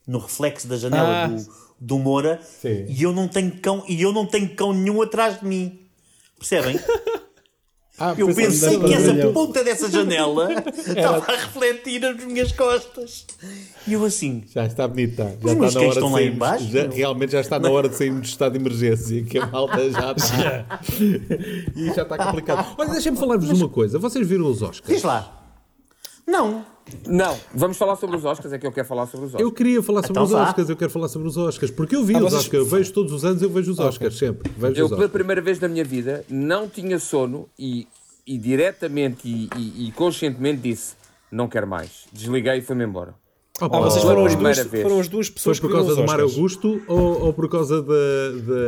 no reflexo da janela Ah. do, do Moura Sim. e eu não tenho cão e eu não tenho cão nenhum atrás de mim. Percebem? Ah, Eu pensei que essa ponta dessa janela estava a refletir nas minhas costas. E eu assim, Já está bonita. Já Os está meus na cães hora estão de lá embaixo, já- realmente já está na hora de sairmos do estado de emergência, que a malta já está. e já está complicado. Olha, deixem-me falar-vos de uma coisa. Vocês viram os Oscars? diz lá. Não, Não, vamos falar sobre os Oscars, é que eu quero falar sobre os Eu Oscars. queria falar sobre Então os. Oscars, eu quero falar sobre os Oscars, porque eu vi Ah, os Oscars, eu vejo todos os anos, eu vejo os Oscars, sempre. Vejo Eu, os pela primeira vez na minha vida, não tinha sono e, e diretamente e, e- e conscientemente disse: não quero mais. Desliguei e fui-me embora. Opa, Ah, vocês foram as, duas, primeira vez. foram as duas Foi pessoas por que viram causa do Oscars. Augusto ou, ou por causa da,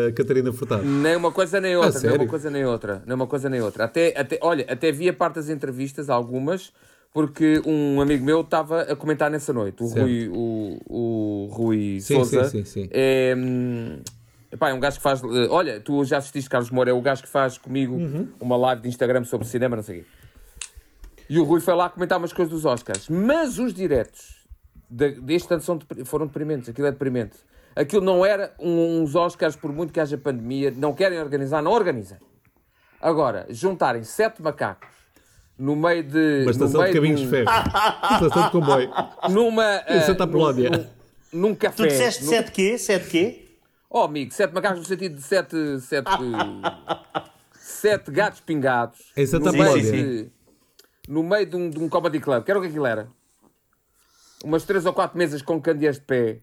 da Catarina Furtado? Nem uma coisa nem outra, nem sério? uma coisa nem outra, nem uma coisa nem outra. Até, até, olha, até vi a parte das entrevistas, algumas, porque um amigo meu estava a comentar nessa noite, o Certo. Rui, o, o Rui Sim, Souza. sim, sim, sim. É, epá, é um gajo que faz. eh, Olha, tu já assististe Carlos Moura, é o gajo que faz comigo Uhum. uma live de Instagram sobre cinema, não sei o quê. E o Rui foi lá comentar umas coisas dos Oscars. Mas os diretos de- deste ano são foram deprimentes. Aquilo é deprimente. Aquilo não era uns Oscars, por muito que haja pandemia, não querem organizar, não organizem. Agora, juntarem sete macacos no meio de. Uma no estação de meio caminhos de ferro. estação de comboio. Numa. Em Santa ah, Apolónia. num- Num, num café. tu disseste num- 7 quê? 7 quê? Oh, amigo, sete macacos no sentido de sete. sete, sete gatos pingados. Em Santa no de- No meio de um, de um comedy club. Que era o que aquilo era? Umas três ou quatro mesas com candeeiros de pé.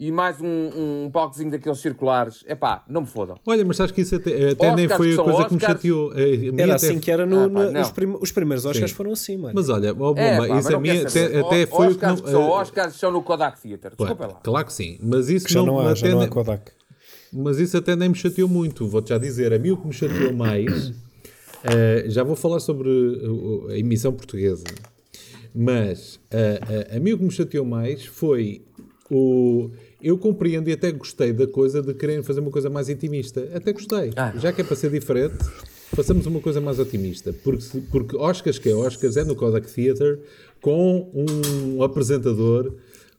E mais um, um palcozinho daqueles circulares. Epá, não me fodam. Olha, mas acho que isso até, até nem Oscars foi a coisa que me Oscars. chateou. A Era até- assim que era no, Ah, pá, no- não. os, prim- os primeiros Oscars Sim. foram assim, mano. Mas olha, ó, bomba, É, pá, mas isso a não mim até, até O- foi o que Oscars não. que são eh, Oscars são no Kodak Theatre. Desculpa lá. Claro que sim, mas isso Que já não há, já até não há nem- Kodak. Mas isso até nem me chateou muito, vou-te já dizer. A mim o que me chateou mais, eh, já vou falar sobre uh, a emissão portuguesa, mas eh, eh, a mim o que me chateou mais foi o. Eu compreendo e até gostei da coisa de quererem fazer uma coisa mais intimista. Até gostei. Ah. Já que é para ser diferente, façamos uma coisa mais otimista. Porque, porque Oscars que é Oscars é no Kodak Theatre com um apresentador,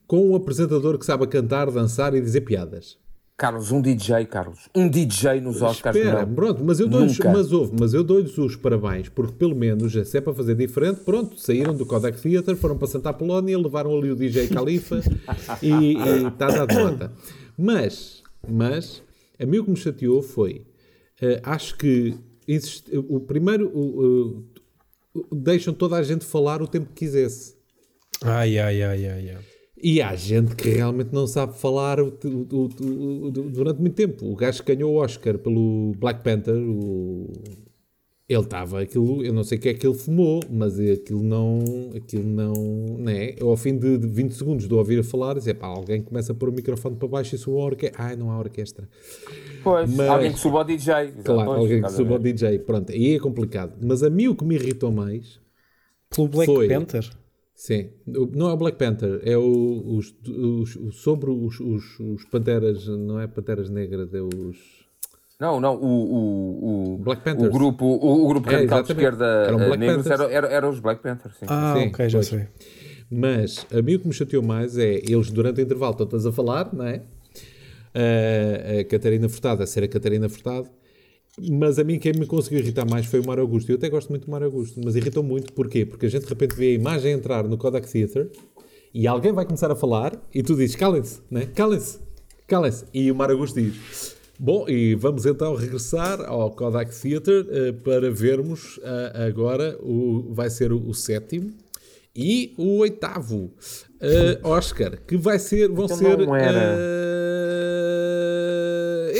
com um apresentador que sabe cantar, dançar e dizer piadas. Carlos, um DJ, Carlos. Um DJ nos Oscars. Espera, não. pronto, mas eu dou-lhes mas houve, mas eu dou-lhes os parabéns, porque pelo menos, se é para fazer diferente, pronto, saíram do Kodak Theatre, foram para Santa Apolónia, levaram ali o DJ Califa e está dado nota. Mas, mas, a mim o que me chateou foi, eh, acho que existe, o primeiro, o- deixam toda a gente falar o tempo que quisesse. Ai, ai, ai, ai, ai. E há gente que realmente não sabe falar o- o- o- o- durante muito tempo. O gajo que ganhou o Oscar pelo Black Panther, o. Ele estava, aquilo, eu não sei o que é que ele fumou, mas aquilo não, aquilo não, né? Eu, ao fim de, de 20 segundos de ouvir a falar, dizia, pá, alguém começa a pôr o microfone para baixo e soa a orquestra. Ai, não há orquestra. Pois, Mas- alguém que suba ao DJ. Claro, Pois, alguém que suba ao ver. DJ. Pronto, aí é complicado. Mas a mim o que me irritou mais, Pelo Black Foi. Panther. Sim, o- não é o Black Panther, é o, os, os- o- sobre os, os, os Panteras, não é Panteras Negras, é os... Não, não, o, o, o, Black o Panthers. grupo, o, o grupo É, radical de esquerda Eram eh, Black negros Panthers. era, era, eram os Black Panthers, sim. Ah, Sim, ok, já pois. sei. Mas a mim o que me chateou mais é eles durante o intervalo estão-te a falar, não é? A, a Catarina Furtado a ser a Catarina Furtado. Mas a mim quem me conseguiu irritar mais foi o Mário Augusto. Eu até gosto muito do Mário Augusto, mas irritou muito. Porquê? Porque a gente de repente vê a imagem entrar no Kodak Theatre e alguém vai começar a falar e tu dizes calem-se, né? calem-se, calem-se. E o Mário Augusto diz... Bom, e vamos então regressar ao Kodak Theatre eh, para vermos eh, agora o, vai ser o, o sétimo e o oitavo eh, Oscar, que vai ser, vão Então ser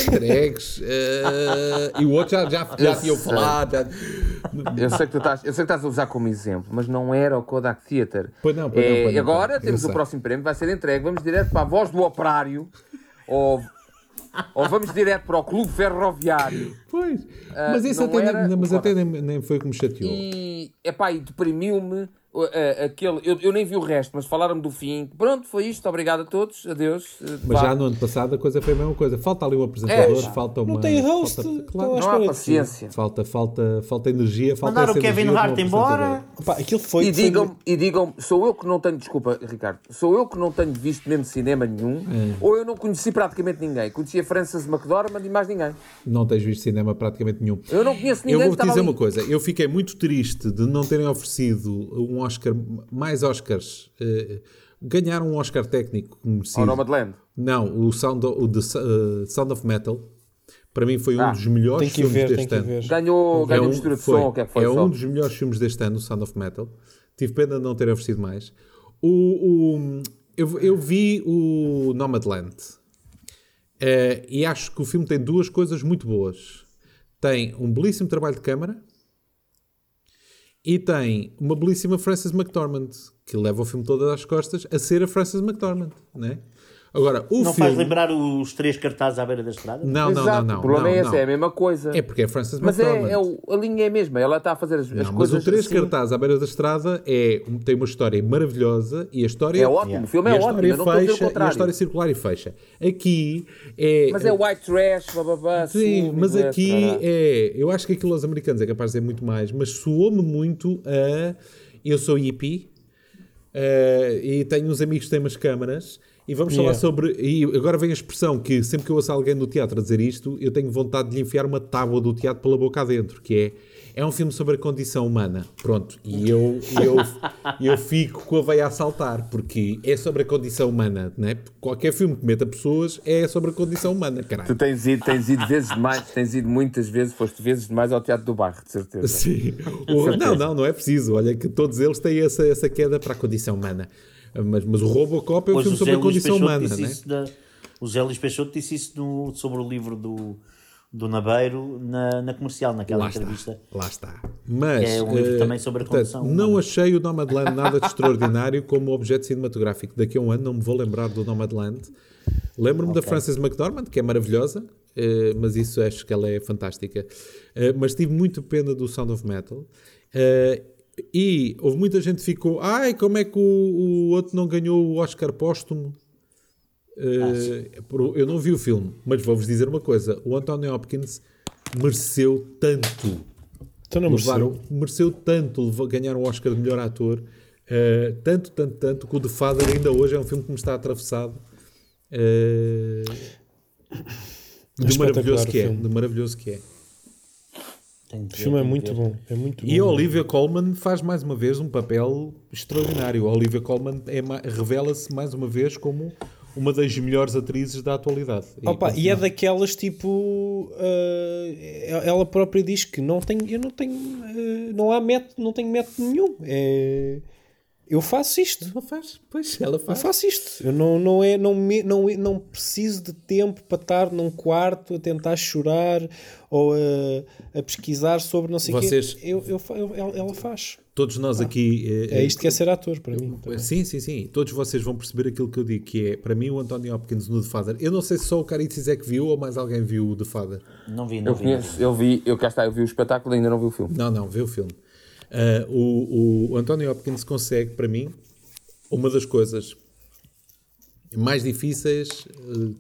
não era. eh, entregues. eh, e o outro já, já, já tinham falado. já- Eu sei, que tu estás, eu sei que estás a usar como exemplo, mas não era o Kodak Theatre. Pois não, pois não, É, pois não, agora não. temos o próximo prémio, vai ser entregue. Vamos direto para a voz do operário ou, ou vamos direto para o Clube Ferroviário. Pois. Ah, mas isso até, era nem, mas até nem, nem foi o que me chateou. E, epá, e deprimiu-me uh, uh, aquele. Eu, eu nem vi o resto, mas falaram-me do fim. Pronto, foi isto. Obrigado a todos. Adeus. Uh, Mas vá. já no ano passado a coisa foi a mesma coisa. Falta ali um apresentador, É, falta uma. Não tem host. Falta, claro, Não há espera de paciência. falta, falta, falta energia. Falta Mandar o Kevin Hart embora. Pá, aquilo foi. E foi- digam, e digam, sou eu que não tenho, desculpa, Ricardo, sou eu que não tenho visto mesmo cinema nenhum, É. ou eu não conheci praticamente ninguém. Conhecia Frances McDormand e mais ninguém. Não tens visto cinema praticamente nenhum. Eu não conheço ninguém Eu vou-te dizer ali. uma coisa. Eu fiquei muito triste de não terem oferecido um Oscar, mais Oscars. eh, ganharam um Oscar técnico que Ao. Nomadland. Não, o Sound of, o The eh, Sound of Metal. Para mim foi um Ah, dos melhores Tem que ir filmes ver, tem deste ano. ver. Ganhou, ganhou um- mistura de foi- som, que é que foi é só? um dos melhores filmes deste ano, o Sound of Metal. Tive pena de não ter oferecido mais. O, o- eu, eu vi o Nomadland Eh, e acho que o filme tem duas coisas muito boas. Tem um belíssimo trabalho de câmara e tem uma belíssima Frances McDormand que leva o filme todo às costas a ser a Frances McDormand, né? Agora, o Não filme... faz lembrar os três cartazes à beira da estrada? Não, não, não, não. o problema não, é esse, não. é a mesma coisa. É porque é Frances Mas McDormand. é, é o- a linha é a mesma, ela está a fazer as, as Não, mas coisas o Três assim. Cartazes à beira da estrada é, tem uma história maravilhosa e a história É ótimo, o filme é a ótimo, eu não estou a dizer o fecha, e a história circular e fecha. Aqui é. Mas é white trash, bababá, Sim, sumo, mas aqui caralho. é. Eu acho que aquilo aos americanos é capaz de dizer muito mais, mas soou-me muito a. Eu sou hippie eh, e tenho uns amigos que têm umas câmaras. E vamos falar Yeah. sobre. E agora vem a expressão que sempre que eu ouço alguém no teatro a dizer isto, eu tenho vontade de lhe enfiar uma tábua do teatro pela boca adentro, que é. É um filme sobre a condição humana. Pronto. E eu, eu, eu fico com a veia a saltar, porque é sobre a condição humana, né? Qualquer filme que meta pessoas é sobre a condição humana, caralho. Tu tens ido, tens ido vezes demais, tens ido muitas vezes, foste vezes demais ao Teatro do Bairro, de certeza. Sim. O- não, não, não é preciso. Olha que todos eles têm essa, essa queda para a condição humana. Mas, mas o Robocop é um Pois filme sobre a condição humana, né? da- O Zé Luís Peixoto disse isso sobre o livro do, do Nabeiro na, na comercial, naquela Lá está, entrevista. lá está. Mas É um livro eh, também sobre a portanto, condição não humana. achei o Nomadland nada de extraordinário como objeto cinematográfico. Daqui a um ano não me vou lembrar do Nomadland. Lembro-me da Frances McDormand, que é maravilhosa, eh, mas isso acho que ela é fantástica. Eh, mas tive muito pena do Sound of Metal. Eh, e houve muita gente que ficou, ai, como é que o, o outro não ganhou o Oscar póstumo? Por- eu não vi o filme, mas vou-vos dizer uma coisa: o Anthony Hopkins mereceu tanto Então não levaram, mereceu. mereceu tanto ganhar um Oscar de melhor ator, eh, tanto, tanto, tanto, que o The Father ainda hoje é um filme que me está atravessado. eh, de maravilhoso que é, de maravilhoso que é. Tenho que O ver, filme é muito bom. É muito E a bom. Olivia Colman faz mais uma vez um papel extraordinário. A Olivia Colman é revela-se mais uma vez como uma das melhores atrizes da atualidade. Opa, ponto e é daquelas tipo eh, ela própria diz que não tem eu não tenho eh, não há método não tenho método nenhum é, Eu faço isto. Ela faz, pois, ela Eu faz. faço isto. Eu não, não, é, não, me, não, não preciso de tempo para estar num quarto a tentar chorar ou a, a pesquisar sobre não sei o quê. Eu, eu, eu- ela, faz. Todos nós aqui. eh, É isto que é ser ator para mim. também. Sim, sim, sim. Todos vocês vão perceber aquilo que eu digo, que é, para mim, o Anthony Hopkins no The Father. Eu não sei se só o Caritzis é que viu ou mais alguém viu o The Father. Não vi, não Eu vi. não vi. conheço, eu vi, eu cá está, eu vi o espetáculo e ainda não vi o filme. Não, não, vê o filme. Ah, o, o Anthony Hopkins consegue, para mim, uma das coisas mais difíceis eh,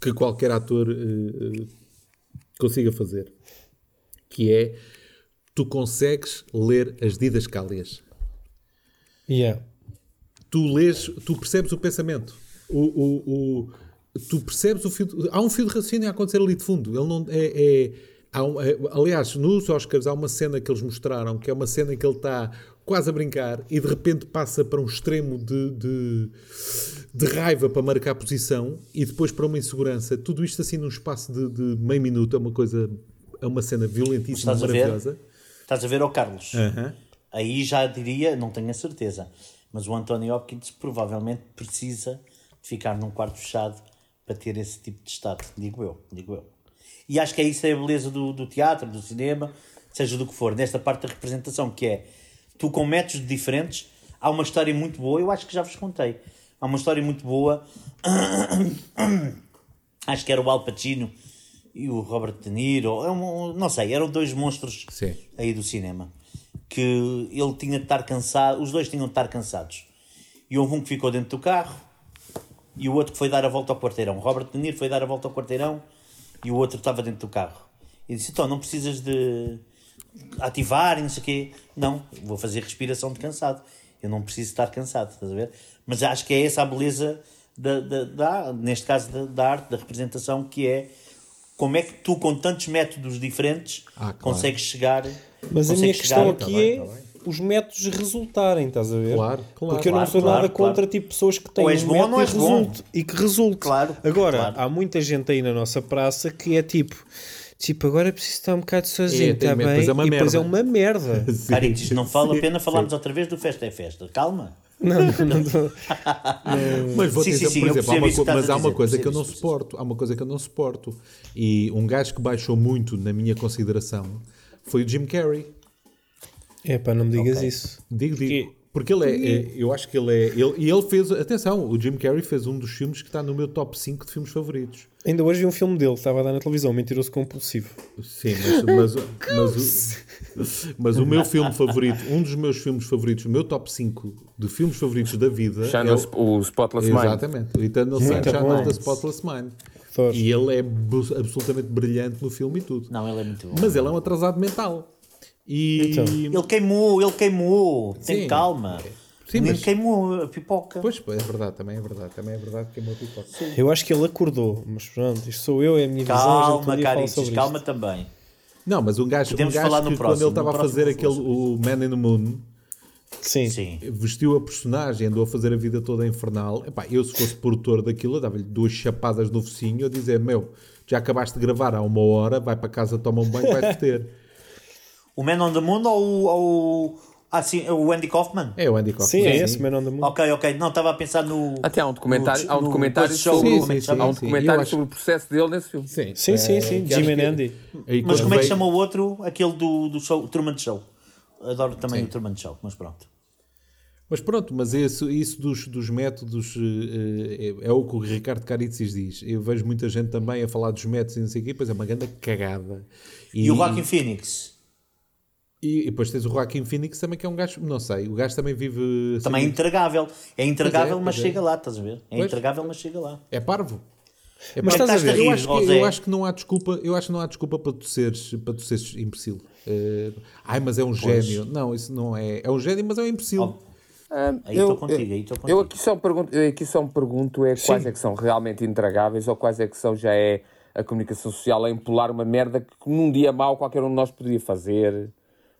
que qualquer ator eh, consiga fazer, que é tu consegues ler as didascálias. Yeah. tu lês, tu percebes o pensamento. O, o, o- tu percebes o fio. de- há um fio de raciocínio a acontecer ali de fundo. Ele não é. é- um- é- aliás, nos Oscars há uma cena que eles mostraram que é uma cena em que ele está quase a brincar e de repente passa para um extremo de, de, de raiva para marcar a posição e depois para uma insegurança. Tudo isto assim num espaço de, de meio minuto é uma coisa. É uma cena violentíssima, Estás a ver? maravilhosa. Estás a ver ao Carlos? Aham. Aí já diria, não tenho a certeza, mas o Anthony Hopkins provavelmente precisa de ficar num quarto fechado para ter esse tipo de estado. Digo eu, digo eu. E acho que é isso é a beleza do, do teatro, do cinema, seja do que for, nesta parte da representação, que é tu com métodos diferentes, há uma história muito boa, eu acho que já vos contei. Há uma história muito boa, acho que era o Al Pacino e o Robert De Niro, é não sei, eram dois monstros Sim. aí do cinema. Que ele tinha de estar cansado, os dois tinham de estar cansados. E houve um que ficou dentro do carro e o outro que foi dar a volta ao quarteirão. Robert De Niro foi dar a volta ao quarteirão e o outro estava dentro do carro. E disse: Então, não precisas de ativar e não sei o quê. Não, vou fazer respiração de cansado. Eu não preciso estar cansado, estás a ver? Mas acho que é essa a beleza, da, da, da- neste caso, da, da arte, da representação, que é como é que tu, com tantos métodos diferentes, Ah, claro. consegues chegar. Mas a consegues minha chegar- questão aqui tá bem, é tá. Os métodos resultarem, estás a ver? Claro, claro. Porque eu não Claro, sou claro, nada claro. contra tipo, pessoas que têm Ou és um bom ou não e, és bom. resulte, e que resulte. Claro, Agora, claro. há muita gente aí na nossa praça que é tipo, tipo, agora preciso estar um bocado sozinho, É, está medo, bem? depois é uma e depois é merda. uma merda. Sim, Caritos, não vale a pena sim. falarmos outra vez do Festa é Festa. Calma. não, não, não, não. Mas vou Sim, dizer, sim, por exemplo, há uma, co- mas há uma coisa que eu não suporto. Há uma coisa que eu não suporto. E um gajo que baixou muito na minha consideração foi o Jim Carrey. É pá, não me digas Ok. isso. Digo, digo. Que- Porque ele é, é- eu acho que ele é. Ele, e ele fez, atenção, o Jim Carrey fez um dos filmes que está no meu top 5 de filmes favoritos. Ainda hoje vi um filme dele, estava a dar na televisão, Mentiroso Compulsivo. Sim, mas, mas, mas, o, mas o meu filme favorito, um dos meus filmes favoritos, o meu top 5 de filmes favoritos da vida. Já é o- o Spotless Mind. Exatamente, o Eternal Sunshine the Spotless Mind. Adoro. E ele é absolutamente brilhante no filme e tudo. Não, ele é muito bom. Mas ele é um atrasado mental. E. Então. Ele queimou, ele queimou. Tem Sim. calma. Sim, Nem mas- queimou a pipoca. Pois, é verdade, também é verdade. Também é verdade que é uma pipoca. Eu acho que ele acordou, mas pronto, isto sou eu, é a minha visão. a Calma, fala Caritos, sobre calma isto. também. Não, mas um gajo, um gajo falar que no quando próximo, ele estava a fazer próximo aquele, o Man in the Moon, Sim. Sim. vestiu a personagem, andou a fazer a vida toda infernal. Epá, eu, se fosse produtor daquilo, eu dava-lhe duas chapadas no focinho a dizer: Meu, já acabaste de gravar há uma hora, vai para casa, toma um banho, vai-te ter. O Man on the Moon ou, o- ou o- ah, sim, o Andy Kaufman? É o Andy Kaufman. Sim, é esse, Man on the Moon. Ok, ok. Não, estava a pensar no. Até há um documentário, no- há um documentário sobre, Sim, é sim, chama? há um sim. documentário sobre o processo dele nesse filme. Sim, Sim, sim, É, sim, Jim and que- Andy. Mas como é que chama o outro? Aquele do, do show, Truman Show. Adoro também o Truman Show, mas pronto. Mas pronto, mas isso, isso dos, dos métodos eh, eh, é, o que o Ricardo Caritzis diz. Eu vejo muita gente também a falar dos métodos e não sei o quê, pois é uma grande cagada. E, o Joaquin Phoenix? E, e depois tens o Joaquim Phoenix também, que é um gajo, não sei, o gajo também vive. assim, Também é intragável. É intragável, Pois é, mas pois é. chega lá, estás a ver? É Pois. intragável, mas chega lá. É parvo. É Mas estás a ver? eu, rir, acho que, eu acho que não há desculpa, eu acho que não há desculpa para tu seres, para tu seres imbecil. Eh, ai, mas é um gênio. Não, isso não é. É um gênio, mas é um imbecil. Ó, Ah, Aí estou contigo, aí estou Eu contigo. aqui só, pergunto, eu aqui só me pergunto é quais é que são realmente intragáveis ou quais é que são já é a comunicação social a empolar uma merda que num dia mau qualquer um de nós poderia fazer, eh,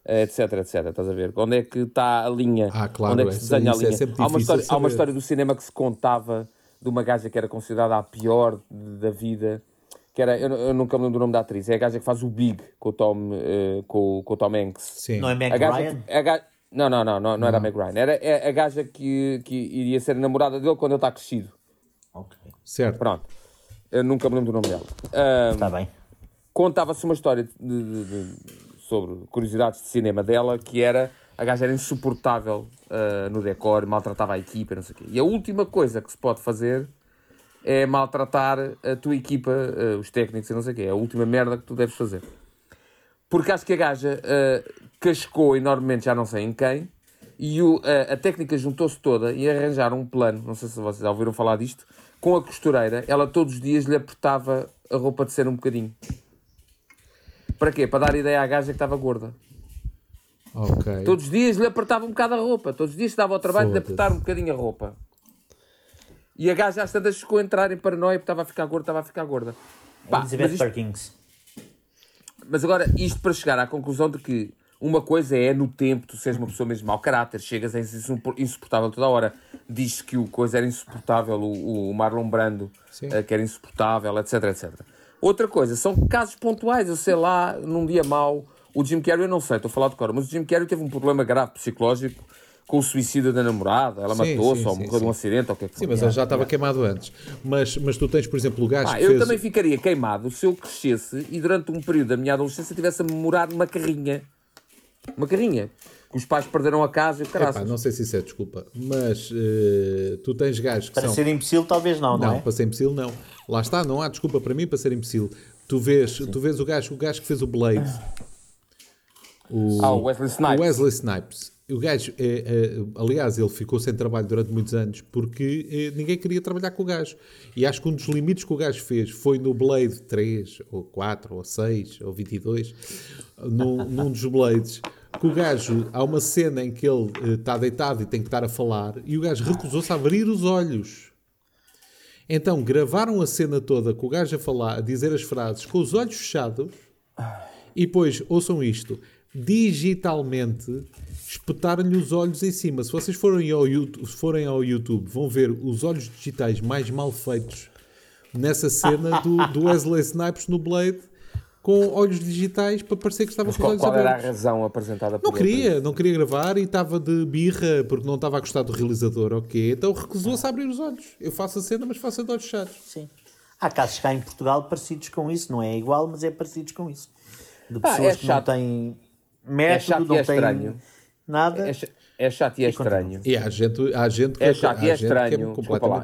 etc, etc. Estás a ver? Onde é que está a linha? Ah, claro, Onde é que se desenha a é linha? sempre há, uma história, há uma história do cinema que se contava de uma gaja que era considerada a pior da vida. Que era, eu, eu nunca me lembro do nome da atriz, é a gaja que faz o Big com o Tom, eh, com, o- com o Tom Hanks. Sim. Não é Meg A Ryan? a gaja- Não, não, não, não, não era a Meg Ryan. Era é a gaja que, que iria ser a namorada dele quando ele está crescido. Ok. Certo. Pronto. Eu nunca me lembro do nome dela. Ah, Está bem. contava-se uma história de- de- de- sobre curiosidades de cinema dela que era a gaja era insuportável ah, no decor, maltratava a equipa, não sei o quê. E a última coisa que se pode fazer é maltratar a tua equipa, ah, os técnicos e não sei o quê. É a última merda que tu deves fazer. Porque acho que a gaja ah, cascou enormemente, já não sei em quem, e o- a, técnica juntou-se toda e arranjaram um plano, não sei se vocês já ouviram falar disto, com a costureira, ela todos os dias lhe apertava a roupa de cera um bocadinho. Para quê? Para dar ideia à gaja que estava gorda. Ok. Todos os dias lhe apertava um bocado a roupa. Todos os dias se dava ao trabalho de Foda-se. apertar um bocadinho a roupa. E a gaja às tantas ficou a entrar em paranoia porque estava a ficar gorda, estava a ficar gorda. Pá, Elizabeth mas, isto- Perkins. mas agora, isto para chegar à conclusão de que uma coisa é no tempo, tu seres uma pessoa mesmo mau caráter, chegas a ser insuportável toda a hora. Diz que o coisa era insuportável, o, o Marlon Brando, Sim. eh, que era insuportável, etc, etc. Outra coisa, são casos pontuais, eu sei lá, num dia mau, o Jim Carrey, eu não sei, estou a falar de cor, mas o Jim Carrey teve um problema grave psicológico com o suicídio da namorada, ela matou-se ou morreu de um acidente ou o que é que Sim, mas ele já estava queimado antes. Mas, mas tu tens, por exemplo, o gajo Pá, que eu fez... também ficaria queimado se eu crescesse e durante um período da minha adolescência tivesse a morar numa carrinha. Uma carrinha. Que os pais perderam a casa e o Epá, não sei se isso é desculpa, mas eh, tu tens gajos que Para são... ser imbecil, talvez não, não, Não, é? para ser imbecil não. Lá está, não há desculpa para mim para ser imbecil. Tu vês, tu vês o, gajo, o gajo que fez o Blade. O, Ah, o Wesley Snipes. o Wesley Snipes. O gajo, é, é, aliás, ele ficou sem trabalho durante muitos anos porque é, ninguém queria trabalhar com o gajo. E acho que um dos limites que o gajo fez foi no Blade 3, ou 4, ou 6, ou 22, num, num dos Blades, que o gajo, há uma cena em que ele eh, está deitado e tem que estar a falar, e o gajo recusou-se a abrir os olhos. Então gravaram a cena toda com o gajo a falar, a dizer as frases com os olhos fechados e depois, ouçam isto, digitalmente espetaram-lhe os olhos em cima. Se vocês forem ao, YouTube, forem ao YouTube, vão ver os olhos digitais mais mal feitos nessa cena do, do Wesley Snipes no Blade com olhos digitais para parecer que estava com os Qual, olhos qual era a abertos. razão apresentada por Não queria, não queria gravar e estava de birra porque não estava a gostar do realizador, ok? Então recusou-se a abrir os olhos. Eu faço a cena, mas faço a de olhos fechados. Sim. Há casos cá em Portugal parecidos com isso, não é igual, mas é parecidos com isso. De Pá, pessoas é que não chato. têm método, chato e não é têm estranho. nada. É, é chato e é estranho. E há gente, há gente que É chato e é que é estranho.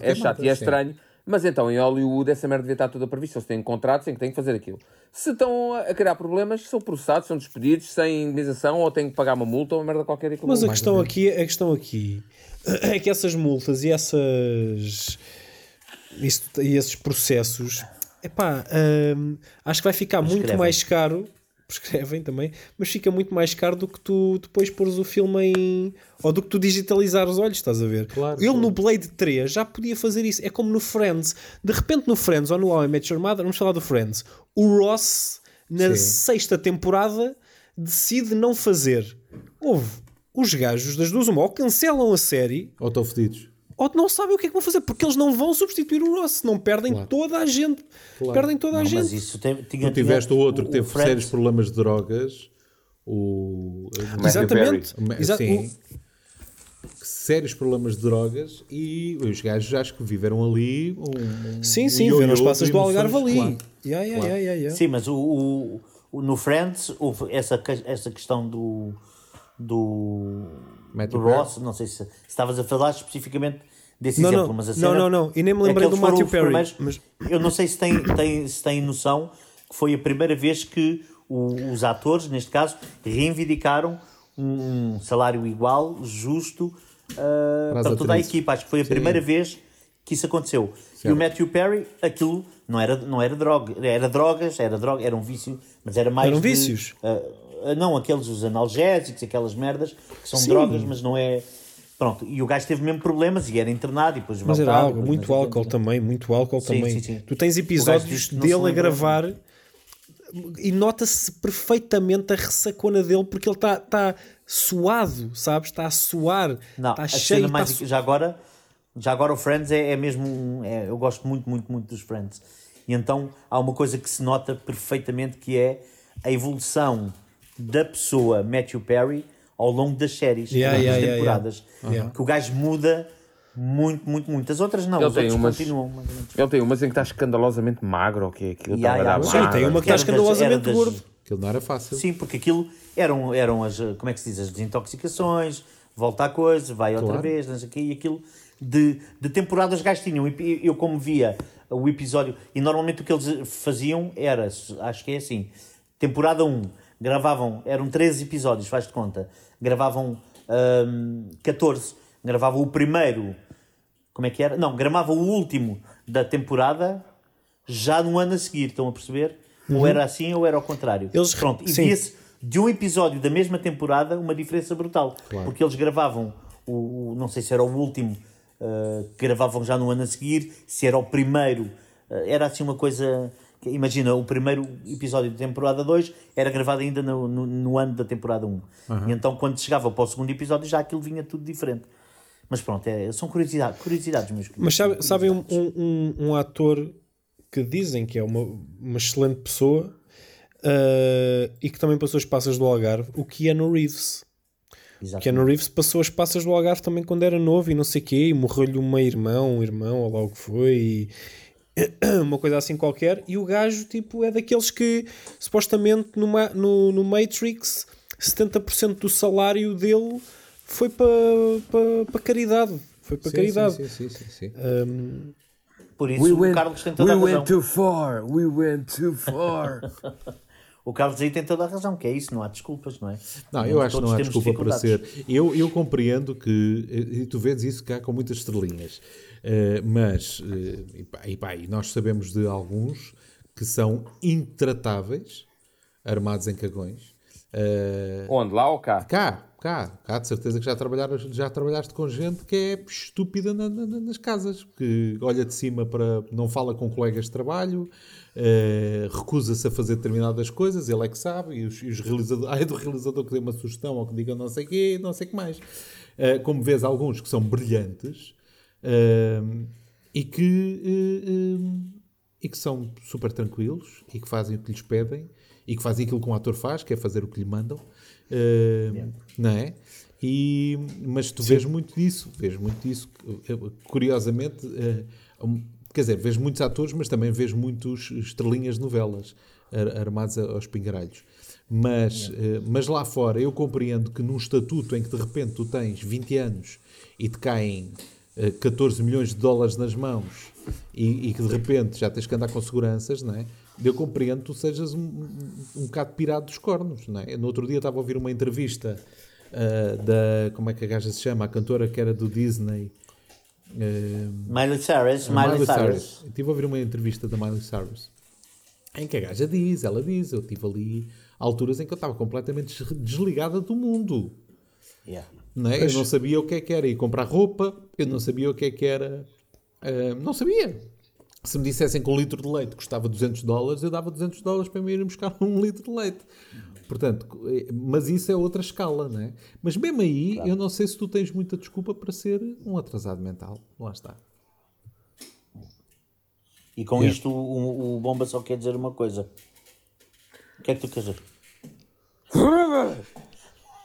É chato e é estranho. Mas então em Hollywood essa merda devia estar toda prevista. Eles têm contratos em que têm que fazer aquilo. Se estão a criar problemas, são processados, são despedidos, sem indenização, ou têm que pagar uma multa ou uma merda qualquer. Mas a Mais questão, aqui, a questão aqui é que essas multas e essas isso- e esses processos epá, hum, acho que vai ficar muito Prescrevem. mais caro prescrevem também, mas fica muito mais caro do que tu depois pôres o filme em ou do que tu digitalizar os olhos, estás a ver? Claro, Ele claro. no Blade 3 já podia fazer isso, é como no Friends de repente no Friends ou no How I Met Your Mother, vamos falar do Friends o Ross na Sim. sexta temporada decide não fazer houve os gajos das duas uma ou cancelam a série Ou estão fedidos. Ou não sabem o que é que vão fazer porque eles não vão substituir o Ross não perdem Claro. toda a gente Claro. perdem toda a Não, mas gente isso tem, tinha, Tu tiveste o outro que teve Friends- sérios problemas de drogas. O. Matthew exatamente. Exa- Sim. Sérios problemas de drogas e os gajos acho que viveram ali um. sim, um sim, ioiô ver as passas do Algarve ali claro. Yeah, yeah, Claro. yeah, yeah, yeah. Sim, mas o, o- o- no Friends houve essa, essa questão do, do, Matthew do. Ross. Não sei se, se estavas a falar especificamente desse Não, exemplo, não. mas a Não, cena não, não. E nem me lembrei é que do Matthew Perry, mas- Eu não sei se têm tem, se têm noção que foi a primeira vez que o- os atores, neste caso, reivindicaram um, um salário igual, justo, ah, Para toda a equipa. Acho que foi a primeira vez que isso aconteceu. E o Matthew Perry, aquilo não era, não era droga, era drogas, era droga, era um vício, mas era mais. Eram de, vícios? ah, ah, não, aqueles os analgésicos, aquelas merdas que são Sim. drogas, mas não é. Pronto, e o gajo teve mesmo problemas e era internado e depois Mas era algo, muito álcool também, muito álcool Sim, também. sim, sim. Tu tens episódios dele a gravar e nota-se perfeitamente a ressacona dele porque ele está tá suado, sabes? Está a suar, Não, está cheio. cena tá mais, su- já agora, já agora o Friends é, é mesmo, um- é- eu gosto muito, muito, muito dos Friends. E então há uma coisa que se nota perfeitamente que é a evolução da pessoa Matthew Perry ao longo das séries, Yeah, ao longo yeah, das yeah, temporadas. Yeah. Que o gajo muda muito, muito, muito. As outras não, Ele as tem outras umas- continuam. Ele tem umas em que está escandalosamente magro, ou que é aquilo? Yeah, yeah, Sim, tem uma que está das- escandalosamente das- gordo. Aquilo não era fácil. Sim, porque aquilo eram, eram as, como é que se diz, as desintoxicações, volta à coisa, vai outra Claro. vez, não sei quê, e aquilo de, de temporadas os gajos tinham. E Eu como via o episódio, e normalmente o que eles faziam era, acho que é assim, temporada 1, gravavam, eram 13 episódios, faz de conta, gravavam hum, 14, gravavam o primeiro, como é que era? Não, gravavam o último da temporada já no ano a seguir, estão a perceber? Ou era assim ou era ao contrário. Uhum. Eles- Pronto, e via-se de um episódio da mesma temporada uma diferença brutal. Porque eles gravavam, o, o- não sei se era o último, uh, que gravavam já no ano a seguir, se era o primeiro, uh, era assim uma coisa. Imagina, o primeiro episódio da temporada 2 era gravado ainda no, no, no ano da temporada 1. E então, quando chegava para o segundo episódio, já aquilo vinha tudo diferente. Mas pronto, é- são curiosidades, curiosidades meus queridos. Mas sabe- sabem um, um, um, um ator que dizem que é uma, uma excelente pessoa ah, e que também passou as passas do Algarve, o Keanu Reeves. Exatamente. Keanu Reeves passou as passas do Algarve também quando era novo e não sei o quê, e morreu-lhe uma irmã, um irmão, ou lá o que foi, e uma coisa assim qualquer. E o gajo, tipo, é daqueles que supostamente no, Ma- no, no Matrix 70% do salário dele foi para pa, pa caridade. Foi para Sim, caridade. Sim, sim, sim, sim, sim. Por isso, We o went, Carlos tem toda we a razão. went too far, we went too far. O Carlos aí tem toda a razão, que é isso, não há desculpas, não é? Não, eu acho que não há desculpa para ser. Eu, eu compreendo que, e tu vês isso cá com muitas estrelinhas, mas, eh, e pá, e nós sabemos de alguns que são intratáveis, armados em cagões. Eh, Onde? Lá ou cá? cá, cá, cá, de certeza que já, trabalhaste, já trabalhaste com gente que é estúpida na- na- nas casas, que olha de cima para. não fala com colegas de trabalho, eh, recusa-se a fazer determinadas coisas, ele é que sabe, e os, e os realizadores. Ai, do realizador que dê uma sugestão ou que diga não sei o quê, não sei o que mais. Eh, como vês, alguns que são brilhantes eh, e que. eh, e que são super tranquilos e que fazem o que lhes pedem e que fazem aquilo que um ator faz, que é fazer o que lhe mandam, eh, não é? E, mas tu vês muito disso, vês muito disso. Curiosamente, eh, um, quer dizer, vês muitos atores, mas também vês muitos estrelinhas de novelas ar- armados aos pingaralhos. Mas, mas lá fora, eu compreendo que num estatuto em que de repente tu tens 20 anos e te caem 14 milhões de dólares nas mãos e, e que de repente já tens que andar com seguranças, não é? Eu compreendo que tu sejas um, um, bocado pirado dos cornos, não é? No outro dia estava a ouvir uma entrevista ah, da. Como é que a gaja se chama? A cantora que era do Disney. ah, Miley Cyrus, a Miley, Cyrus. Eu estive a ouvir uma entrevista da Miley Cyrus em que a gaja diz, ela diz, eu tive ali alturas em que eu estava completamente des- desligada do mundo. Yeah. Não é? Eu não sabia o que é que era ir comprar roupa, eu não sabia o que é que era. ah, não sabia. Se me dissessem que um litro de leite custava 200 dólares, eu dava 200 dólares para me ir buscar um litro de leite. Portanto, eh, mas isso é outra escala, não é? Mas mesmo aí, eu não sei se tu tens muita desculpa para ser um atrasado mental. Lá está. E com isto o, o Bomba só quer dizer uma coisa. O que é que tu queres dizer?